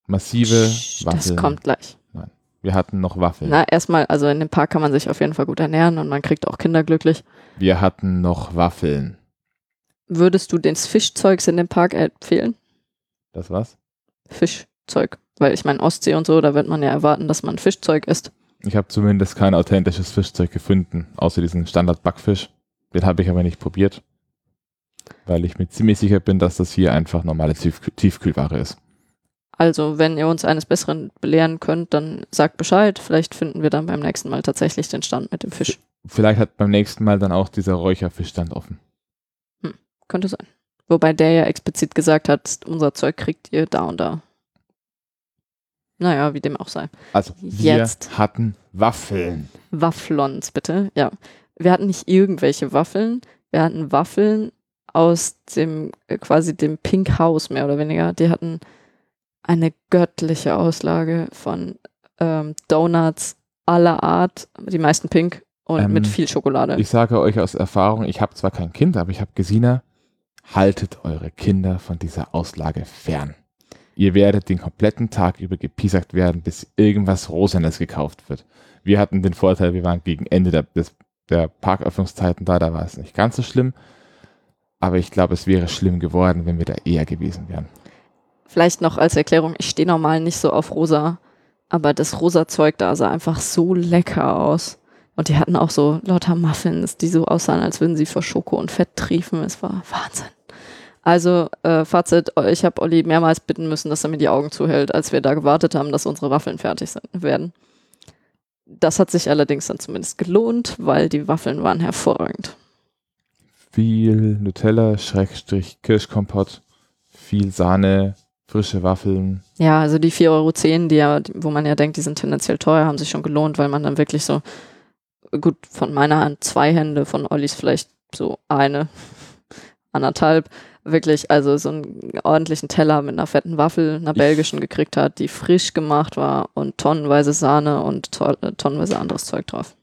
Massive Psst, Waffeln. Das kommt gleich. Nein. Wir hatten noch Waffeln. Na, erstmal, also in dem Park kann man sich auf jeden Fall gut ernähren und man kriegt auch Kinder glücklich. Wir hatten noch Waffeln. Würdest du das Fischzeugs in dem Park empfehlen? Das was? Fischzeug. Weil ich meine, Ostsee und so, da wird man ja erwarten, dass man Fischzeug isst. Ich habe zumindest kein authentisches Fischzeug gefunden, außer diesen Standard-Backfisch. Den habe ich aber nicht probiert, weil ich mir ziemlich sicher bin, dass das hier einfach normale Tiefkühl Tiefkühlware ist. Also, wenn ihr uns eines Besseren belehren könnt, dann sagt Bescheid. Vielleicht finden wir dann beim nächsten Mal tatsächlich den Stand mit dem Fisch. Vielleicht hat beim nächsten Mal dann auch dieser Räucherfischstand offen. Könnte sein. Wobei der ja explizit gesagt hat, unser Zeug kriegt ihr da und da. Naja, wie dem auch sei. Also, wir Jetzt. hatten Waffeln. Wafflons, bitte. Ja. Wir hatten nicht irgendwelche Waffeln. Wir hatten Waffeln aus dem, äh, quasi dem Pink House, mehr oder weniger. Die hatten eine göttliche Auslage von ähm, Donuts aller Art, die meisten pink und Ähm, mit viel Schokolade. Ich sage euch aus Erfahrung, ich habe zwar kein Kind, aber ich habe Gesina, haltet eure Kinder von dieser Auslage fern. Ihr werdet den kompletten Tag über gepiesackt werden, bis irgendwas Rosanes gekauft wird. Wir hatten den Vorteil, wir waren gegen Ende der, des, der Parköffnungszeiten da, da war es nicht ganz so schlimm. Aber ich glaube, es wäre schlimm geworden, wenn wir da eher gewesen wären. Vielleicht noch als Erklärung, ich stehe normal nicht so auf rosa, aber das rosa Zeug da sah einfach so lecker aus. Und die hatten auch so lauter Muffins, die so aussahen, als würden sie vor Schoko und Fett triefen. Es war Wahnsinn. Also, äh, Fazit, ich habe Olli mehrmals bitten müssen, dass er mir die Augen zuhält, als wir da gewartet haben, dass unsere Waffeln fertig sind, werden. Das hat sich allerdings dann zumindest gelohnt, weil die Waffeln waren hervorragend. Viel Nutella, Schrägstrich, Kirschkompott, viel Sahne, frische Waffeln. Ja, also die 4,10 Euro, die ja, wo man ja denkt, die sind tendenziell teuer, haben sich schon gelohnt, weil man dann wirklich so, gut, von meiner Hand zwei Hände, von Ollis vielleicht so eine, [laughs] anderthalb, wirklich, also so einen ordentlichen Teller mit einer fetten Waffel, einer belgischen gekriegt hat, die frisch gemacht war und tonnenweise Sahne und to äh, tonnenweise anderes Zeug drauf.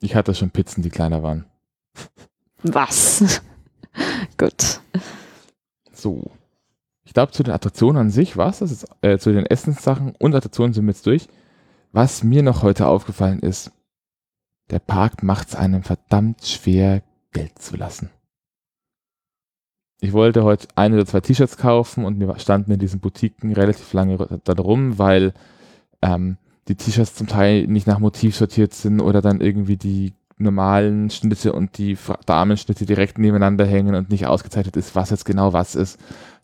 Ich hatte schon Pizzen, die kleiner waren. Was? [laughs] gut. So. Ich glaube, zu den Attraktionen an sich war es das jetzt, äh, zu den Essenssachen und Attraktionen sind wir jetzt durch. Was mir noch heute aufgefallen ist, der Park macht es einem verdammt schwer, Geld zu lassen. Ich wollte heute ein oder zwei T-Shirts kaufen und wir standen in diesen Boutiquen relativ lange da rum, weil ähm, die T-Shirts zum Teil nicht nach Motiv sortiert sind oder dann irgendwie die normalen Schnitte und die Damenschnitte direkt nebeneinander hängen und nicht ausgezeichnet ist, was jetzt genau was ist.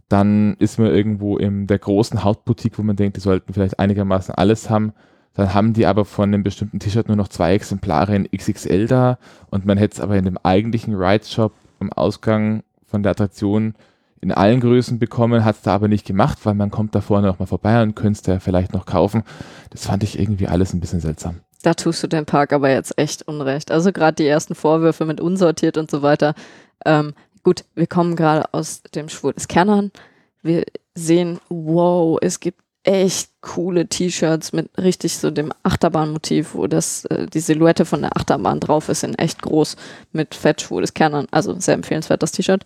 Dann ist man irgendwo in der großen Hautboutique, wo man denkt, die sollten vielleicht einigermaßen alles haben. Dann haben die aber von einem bestimmten T-Shirt nur noch zwei Exemplare in XXL da und man hätte es aber in dem eigentlichen Ride-Shop am Ausgang von der Attraktion in allen Größen bekommen, hat es da aber nicht gemacht, weil man kommt da vorne noch mal vorbei und könnte es ja vielleicht noch kaufen. Das fand ich irgendwie alles ein bisschen seltsam. Da tust du dem Park aber jetzt echt Unrecht. Also gerade die ersten Vorwürfe mit unsortiert und so weiter. Ähm, gut, wir kommen gerade aus dem Schwur des Kernern. Wir sehen, wow, es gibt echt coole T-Shirts mit richtig so dem Achterbahnmotiv, wo das äh, die Silhouette von der Achterbahn drauf ist, in echt groß mit fett Schwur des Kernern. Also sehr empfehlenswert das T-Shirt.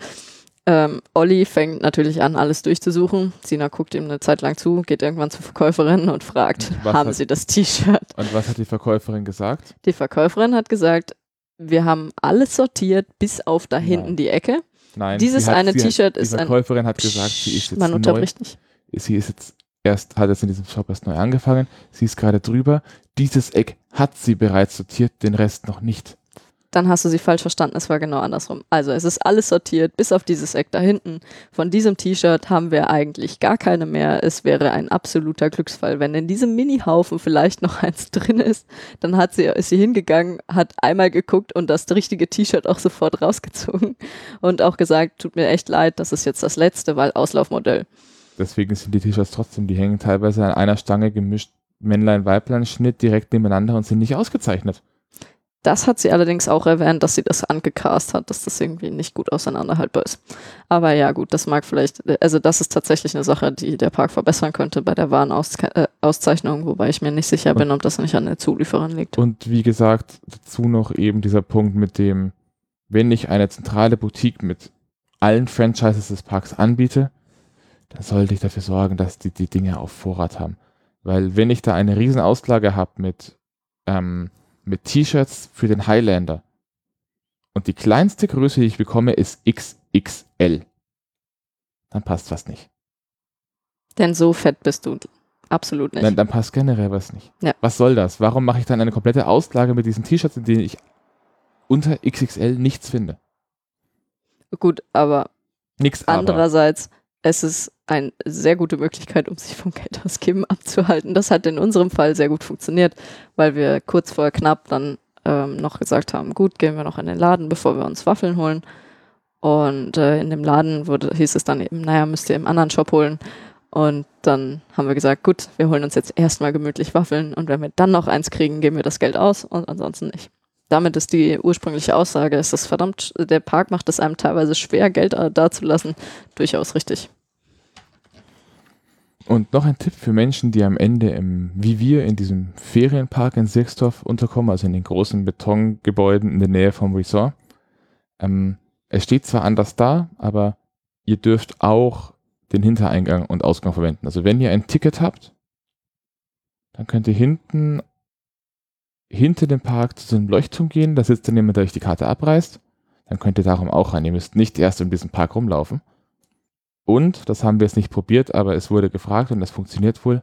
Ähm, Olli fängt natürlich an, alles durchzusuchen. Sina guckt ihm eine Zeit lang zu, geht irgendwann zur Verkäuferin und fragt, Was haben hat- Sie das T-Shirt? Und was hat die Verkäuferin gesagt? Die Verkäuferin hat gesagt, wir haben alles sortiert, bis auf da Nein. hinten die Ecke. Nein, Dieses hat, eine T-Shirt Die ist ein. Verkäuferin hat gesagt, sie ist jetzt Man neu. unterbricht nicht. Sie ist jetzt erst, hat jetzt in diesem Shop erst neu angefangen. Sie ist gerade drüber. Dieses Eck hat sie bereits sortiert, den Rest noch nicht. Dann hast du sie falsch verstanden, es war genau andersrum. Also es ist alles sortiert, bis auf dieses Eck da hinten. Von diesem T-Shirt haben wir eigentlich gar keine mehr. Es wäre ein absoluter Glücksfall. Wenn in diesem Mini-Haufen vielleicht noch [laughs] eins drin ist, dann hat sie, ist sie hingegangen, hat einmal geguckt und das richtige T-Shirt auch sofort rausgezogen und auch gesagt, tut mir echt leid, das ist jetzt das letzte, weil Auslaufmodell. Deswegen sind die T-Shirts trotzdem, die hängen teilweise an einer Stange gemischt Männlein-Weiblein-Schnitt direkt nebeneinander und sind nicht ausgezeichnet. Das hat sie allerdings auch erwähnt, dass sie das angecast hat, dass das irgendwie nicht gut auseinanderhaltbar ist. Aber ja, gut, das mag vielleicht, also das ist tatsächlich eine Sache, die der Park verbessern könnte bei der Warenauszeichnung, wobei ich mir nicht sicher bin, ob das nicht an der Zulieferin liegt. Und wie gesagt, dazu noch eben dieser Punkt mit dem, wenn ich eine zentrale Boutique mit allen Franchises des Parks anbiete, dann sollte ich dafür sorgen, dass die die Dinge auf Vorrat haben. Weil wenn ich da eine riesen Auslage habe mit, ähm, mit T-Shirts für den Highlander und die kleinste Größe, die ich bekomme, ist XXL, dann passt was nicht. Denn so fett bist du absolut nicht. Dann, dann passt generell was nicht. Ja. Was soll das? Warum mache ich dann eine komplette Auslage mit diesen T-Shirts, in denen ich unter XXL nichts finde? Gut, aber aber. andererseits, es ist eine sehr gute Möglichkeit, um sich vom Geld ausgeben abzuhalten. Das hat in unserem Fall sehr gut funktioniert, weil wir kurz vor knapp dann ähm, noch gesagt haben, gut, gehen wir noch in den Laden, bevor wir uns Waffeln holen. Und äh, in dem Laden wurde, hieß es dann eben, naja, müsst ihr im anderen Shop holen. Und dann haben wir gesagt, gut, wir holen uns jetzt erstmal gemütlich Waffeln und wenn wir dann noch eins kriegen, geben wir das Geld aus und ansonsten nicht. Damit ist die ursprüngliche Aussage, ist verdammt, der Park macht es einem teilweise schwer, Geld da- dazulassen, durchaus richtig. Und noch ein Tipp für Menschen, die am Ende im, wie wir in diesem Ferienpark in Sirksdorf unterkommen, also in den großen Betongebäuden in der Nähe vom Resort. Ähm, es steht zwar anders da, aber ihr dürft auch den Hintereingang und Ausgang verwenden. Also wenn ihr ein Ticket habt, dann könnt ihr hinten hinter dem Park zu einem Leuchtturm gehen, da sitzt dann jemand, der euch die Karte abreißt. Dann könnt ihr darum auch rein. Ihr müsst nicht erst um diesen Park rumlaufen. Und, das haben wir jetzt nicht probiert, aber es wurde gefragt und das funktioniert wohl,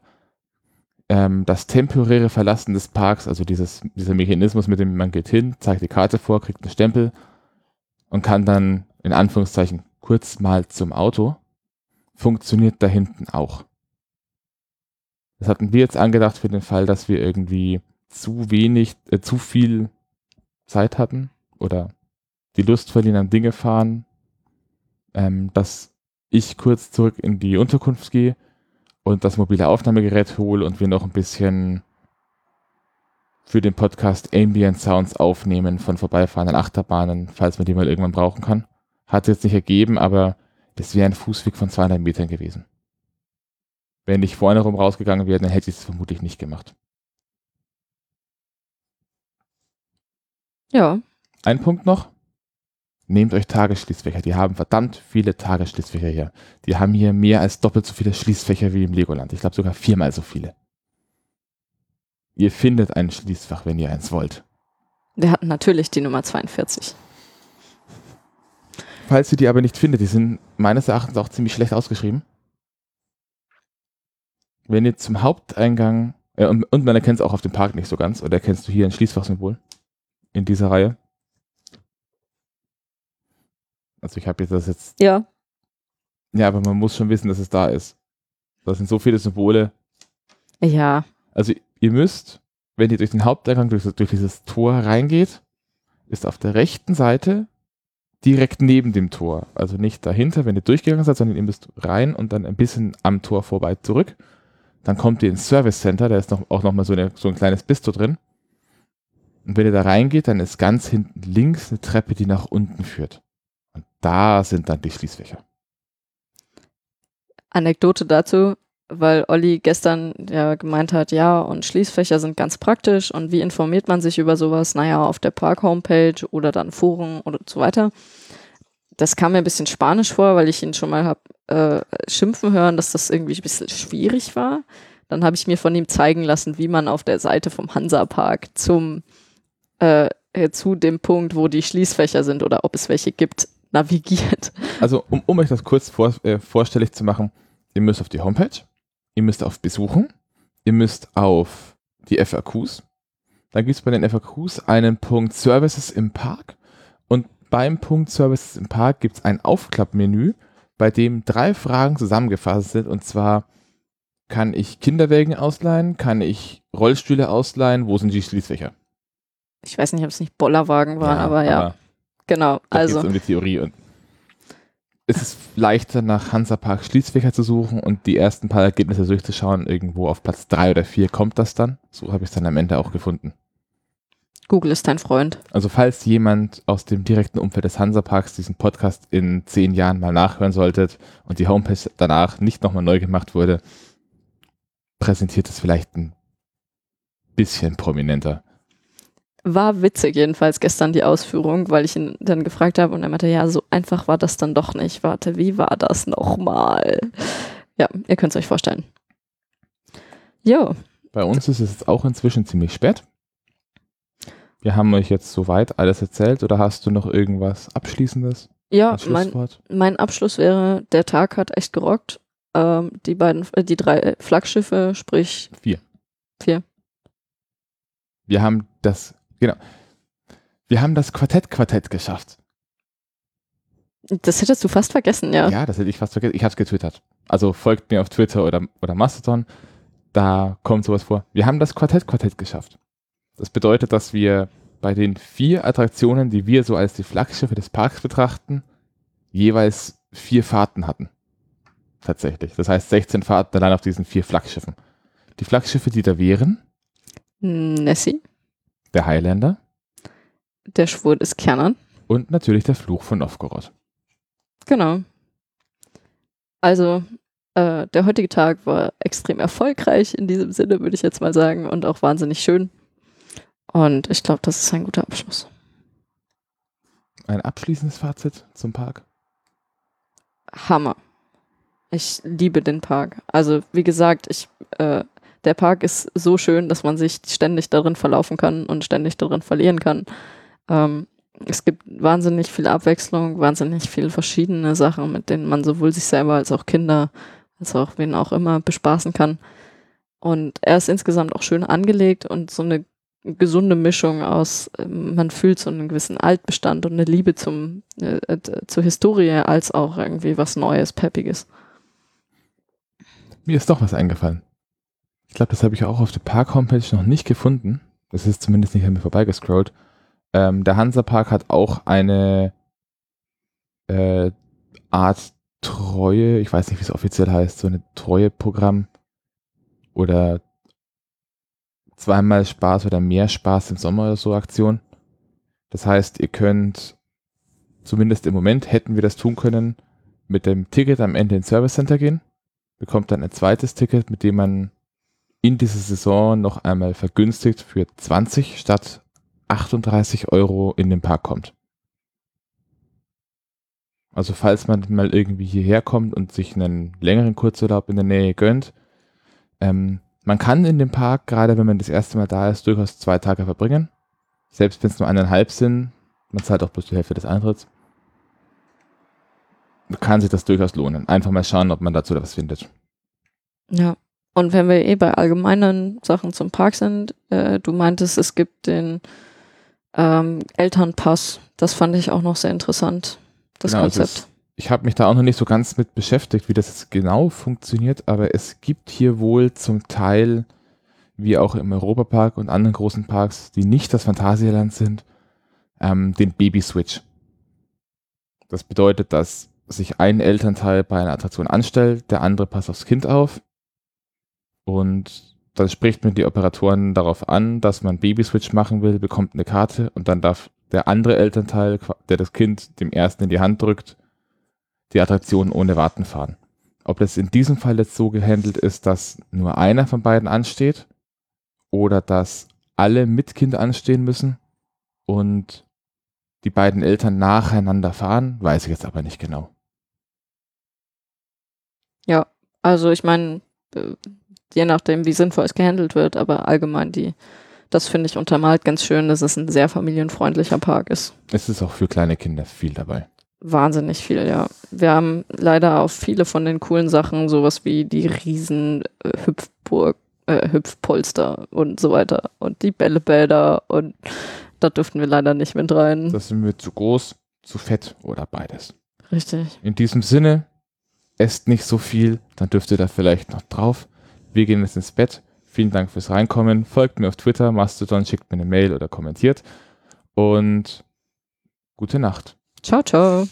ähm, das temporäre Verlassen des Parks, also dieses, dieser Mechanismus, mit dem man geht hin, zeigt die Karte vor, kriegt einen Stempel und kann dann in Anführungszeichen kurz mal zum Auto, funktioniert da hinten auch. Das hatten wir jetzt angedacht für den Fall, dass wir irgendwie zu wenig, äh, zu viel Zeit hatten oder die Lust verlieren am Dinge fahren, ähm, dass ich kurz zurück in die Unterkunft gehe und das mobile Aufnahmegerät hole und wir noch ein bisschen für den Podcast Ambient Sounds aufnehmen von vorbeifahrenden Achterbahnen, falls man die mal irgendwann brauchen kann. Hat jetzt nicht ergeben, aber das wäre ein Fußweg von 200 Metern gewesen. Wenn ich vorne rum rausgegangen wäre, dann hätte ich es vermutlich nicht gemacht. Ja, Ein Punkt noch. Nehmt euch Tagesschließfächer. Die haben verdammt viele Tagesschließfächer hier. Die haben hier mehr als doppelt so viele Schließfächer wie im Legoland. Ich glaube sogar viermal so viele. Ihr findet ein Schließfach, wenn ihr eins wollt. wir hatten natürlich die Nummer 42. Falls ihr die aber nicht findet, die sind meines Erachtens auch ziemlich schlecht ausgeschrieben. Wenn ihr zum Haupteingang, äh, und, und man erkennt es auch auf dem Park nicht so ganz, oder erkennst du hier ein Schließfachsymbol in dieser Reihe? Also ich habe jetzt das jetzt Ja, Ja, aber man muss schon wissen, dass es da ist. Das sind so viele Symbole. ja, Also ihr müsst, wenn ihr durch den Haupteingang, durch, durch dieses Tor reingeht, ist auf der rechten Seite direkt neben dem Tor. Also nicht dahinter, wenn ihr durchgegangen seid, sondern ihr müsst rein und dann ein bisschen am Tor vorbei zurück. Dann kommt ihr ins Service Center, da ist noch, auch nochmal so, eine, so ein kleines Bistro drin. Und wenn ihr da reingeht, dann ist ganz hinten links eine Treppe, die nach unten führt. Und da sind dann die Schließfächer. Anekdote dazu, weil Olli gestern ja gemeint hat, ja, und Schließfächer sind ganz praktisch und wie informiert man sich über sowas? Naja, auf der Park-Homepage oder dann Foren oder so weiter. Das kam mir ein bisschen spanisch vor, weil ich ihn schon mal hab äh, schimpfen hören, dass das irgendwie ein bisschen schwierig war. Dann habe ich mir von ihm zeigen lassen, wie man auf der Seite vom Hansa-Park zum äh, äh, zu dem Punkt, wo die Schließfächer sind oder ob es welche gibt, [laughs] navigiert. Also, um, um euch das kurz vor, äh, vorstellig zu machen, ihr müsst auf die Homepage, ihr müsst auf Besuchen, ihr müsst auf die FAQs. Dann gibt es bei den FAQs einen Punkt Services im Park und beim Punkt Services im Park gibt es ein Aufklappmenü, bei dem drei Fragen zusammengefasst sind und zwar kann ich Kinderwägen ausleihen, kann ich Rollstühle ausleihen, wo sind die Schließfächer? Ich weiß nicht, ob es nicht Bollerwagen waren, aber ja, genau. Da Also, um die Theorie. Und es ist leichter, nach Hansapark Schließfächer zu suchen und die ersten paar Ergebnisse durchzuschauen. Irgendwo auf Platz drei oder vier kommt das dann. So habe ich es dann am Ende auch gefunden. Google ist dein Freund. Also falls jemand aus dem direkten Umfeld des Hansaparks diesen Podcast in zehn Jahren mal nachhören solltet und die Homepage danach nicht nochmal neu gemacht wurde, präsentiert es vielleicht ein bisschen prominenter. War witzig jedenfalls gestern die Ausführung, weil ich ihn dann gefragt habe und er meinte, ja, so einfach war das dann doch nicht. Warte, wie war das nochmal? Ja, ihr könnt es euch vorstellen. Jo, Bei uns ist es jetzt auch inzwischen ziemlich spät. Wir haben euch jetzt soweit alles erzählt oder hast du noch irgendwas Abschließendes? ja, mein, mein Abschluss wäre, der Tag hat echt gerockt. Ähm, die beiden, äh, die drei Flaggschiffe, sprich Vier. vier. Wir haben das, genau. Wir haben das Quartett-Quartett geschafft. Das hättest du fast vergessen, ja. Ja, das hätte ich fast vergessen. Ich habe es getwittert. Also folgt mir auf Twitter oder, oder Mastodon. Da kommt sowas vor. Wir haben das Quartett-Quartett geschafft. Das bedeutet, dass wir bei den vier Attraktionen, die wir so als die Flaggschiffe des Parks betrachten, jeweils vier Fahrten hatten. Tatsächlich. Das heißt 16 Fahrten allein auf diesen vier Flaggschiffen. Die Flaggschiffe, die da wären, Nessie, der Highlander der Schwur des Kernern. und natürlich der Fluch von Novgorod. Genau. Also, äh, der heutige Tag war extrem erfolgreich in diesem Sinne, würde ich jetzt mal sagen, und auch wahnsinnig schön. Und ich glaube, das ist ein guter Abschluss. Ein abschließendes Fazit zum Park. Hammer. Ich liebe den Park. Also, wie gesagt, ich, äh, der Park ist so schön, dass man sich ständig darin verlaufen kann und ständig darin verlieren kann. Ähm, es gibt wahnsinnig viel Abwechslung, wahnsinnig viele verschiedene Sachen, mit denen man sowohl sich selber als auch Kinder, als auch wen auch immer bespaßen kann. Und er ist insgesamt auch schön angelegt und so eine gesunde Mischung aus, ähm, man fühlt so einen gewissen Altbestand und eine Liebe zum, äh, äh, zur Historie, als auch irgendwie was Neues, Peppiges. Mir ist doch was eingefallen. Ich glaube, das habe ich auch auf der Park-Homepage noch nicht gefunden. Das ist zumindest nicht an mir vorbeigescrollt. Ähm, der Hansa-Park hat auch eine äh, Art Treue, ich weiß nicht, wie es offiziell heißt, so eine Treue-Programm oder zweimal Spaß oder mehr Spaß im Sommer oder so Aktion. Das heißt, ihr könnt, zumindest im Moment hätten wir das tun können, mit dem Ticket am Ende ins Service Center gehen, bekommt dann ein zweites Ticket, mit dem man in dieser Saison noch einmal vergünstigt für 20 statt 38 Euro in den Park kommt. Also falls man mal irgendwie hierher kommt und sich einen längeren Kurzurlaub in der Nähe gönnt, ähm, man kann in dem Park, gerade wenn man das erste Mal da ist, durchaus zwei Tage verbringen. Selbst wenn es nur eineinhalb sind, man zahlt auch bloß die Hälfte des Eintritts. Kann sich das durchaus lohnen. Einfach mal schauen, ob man dazu was findet. Ja. Und wenn wir eh bei allgemeinen Sachen zum Park sind, äh, du meintest, es gibt den ähm, Elternpass. Das fand ich auch noch sehr interessant, das Genau, es Konzept. ist- Ich habe mich da auch noch nicht so ganz mit beschäftigt, wie das jetzt genau funktioniert, aber es gibt hier wohl zum Teil, wie auch im Europapark und anderen großen Parks, die nicht das Phantasialand sind, ähm, den Baby-Switch. Das bedeutet, dass sich ein Elternteil bei einer Attraktion anstellt, der andere passt aufs Kind auf und dann spricht man die Operatoren darauf an, dass man Baby-Switch machen will, bekommt eine Karte und dann darf der andere Elternteil, der das Kind dem ersten in die Hand drückt, die Attraktion ohne Warten fahren. Ob das in diesem Fall jetzt so gehandelt ist, dass nur einer von beiden ansteht oder dass alle mit Kind anstehen müssen und die beiden Eltern nacheinander fahren, weiß ich jetzt aber nicht genau. Also ich meine, äh, je nachdem, wie sinnvoll es gehandelt wird, aber allgemein die, das finde ich untermalt ganz schön, dass es ein sehr familienfreundlicher Park ist. Es ist auch für kleine Kinder viel dabei. Wahnsinnig viel, ja. Wir haben leider auf viele von den coolen Sachen sowas wie die riesen äh, Hüpfburg, äh, Hüpfpolster und so weiter und die Bällebäder und da dürften wir leider nicht mit rein. Das sind wir zu groß, zu fett oder beides. Richtig. In diesem Sinne, esst nicht so viel, dann dürft ihr da vielleicht noch drauf. Wir gehen jetzt ins Bett. Vielen Dank fürs Reinkommen. Folgt mir auf Twitter, Mastodon, schickt mir eine Mail oder kommentiert. Und gute Nacht. Ciao, ciao.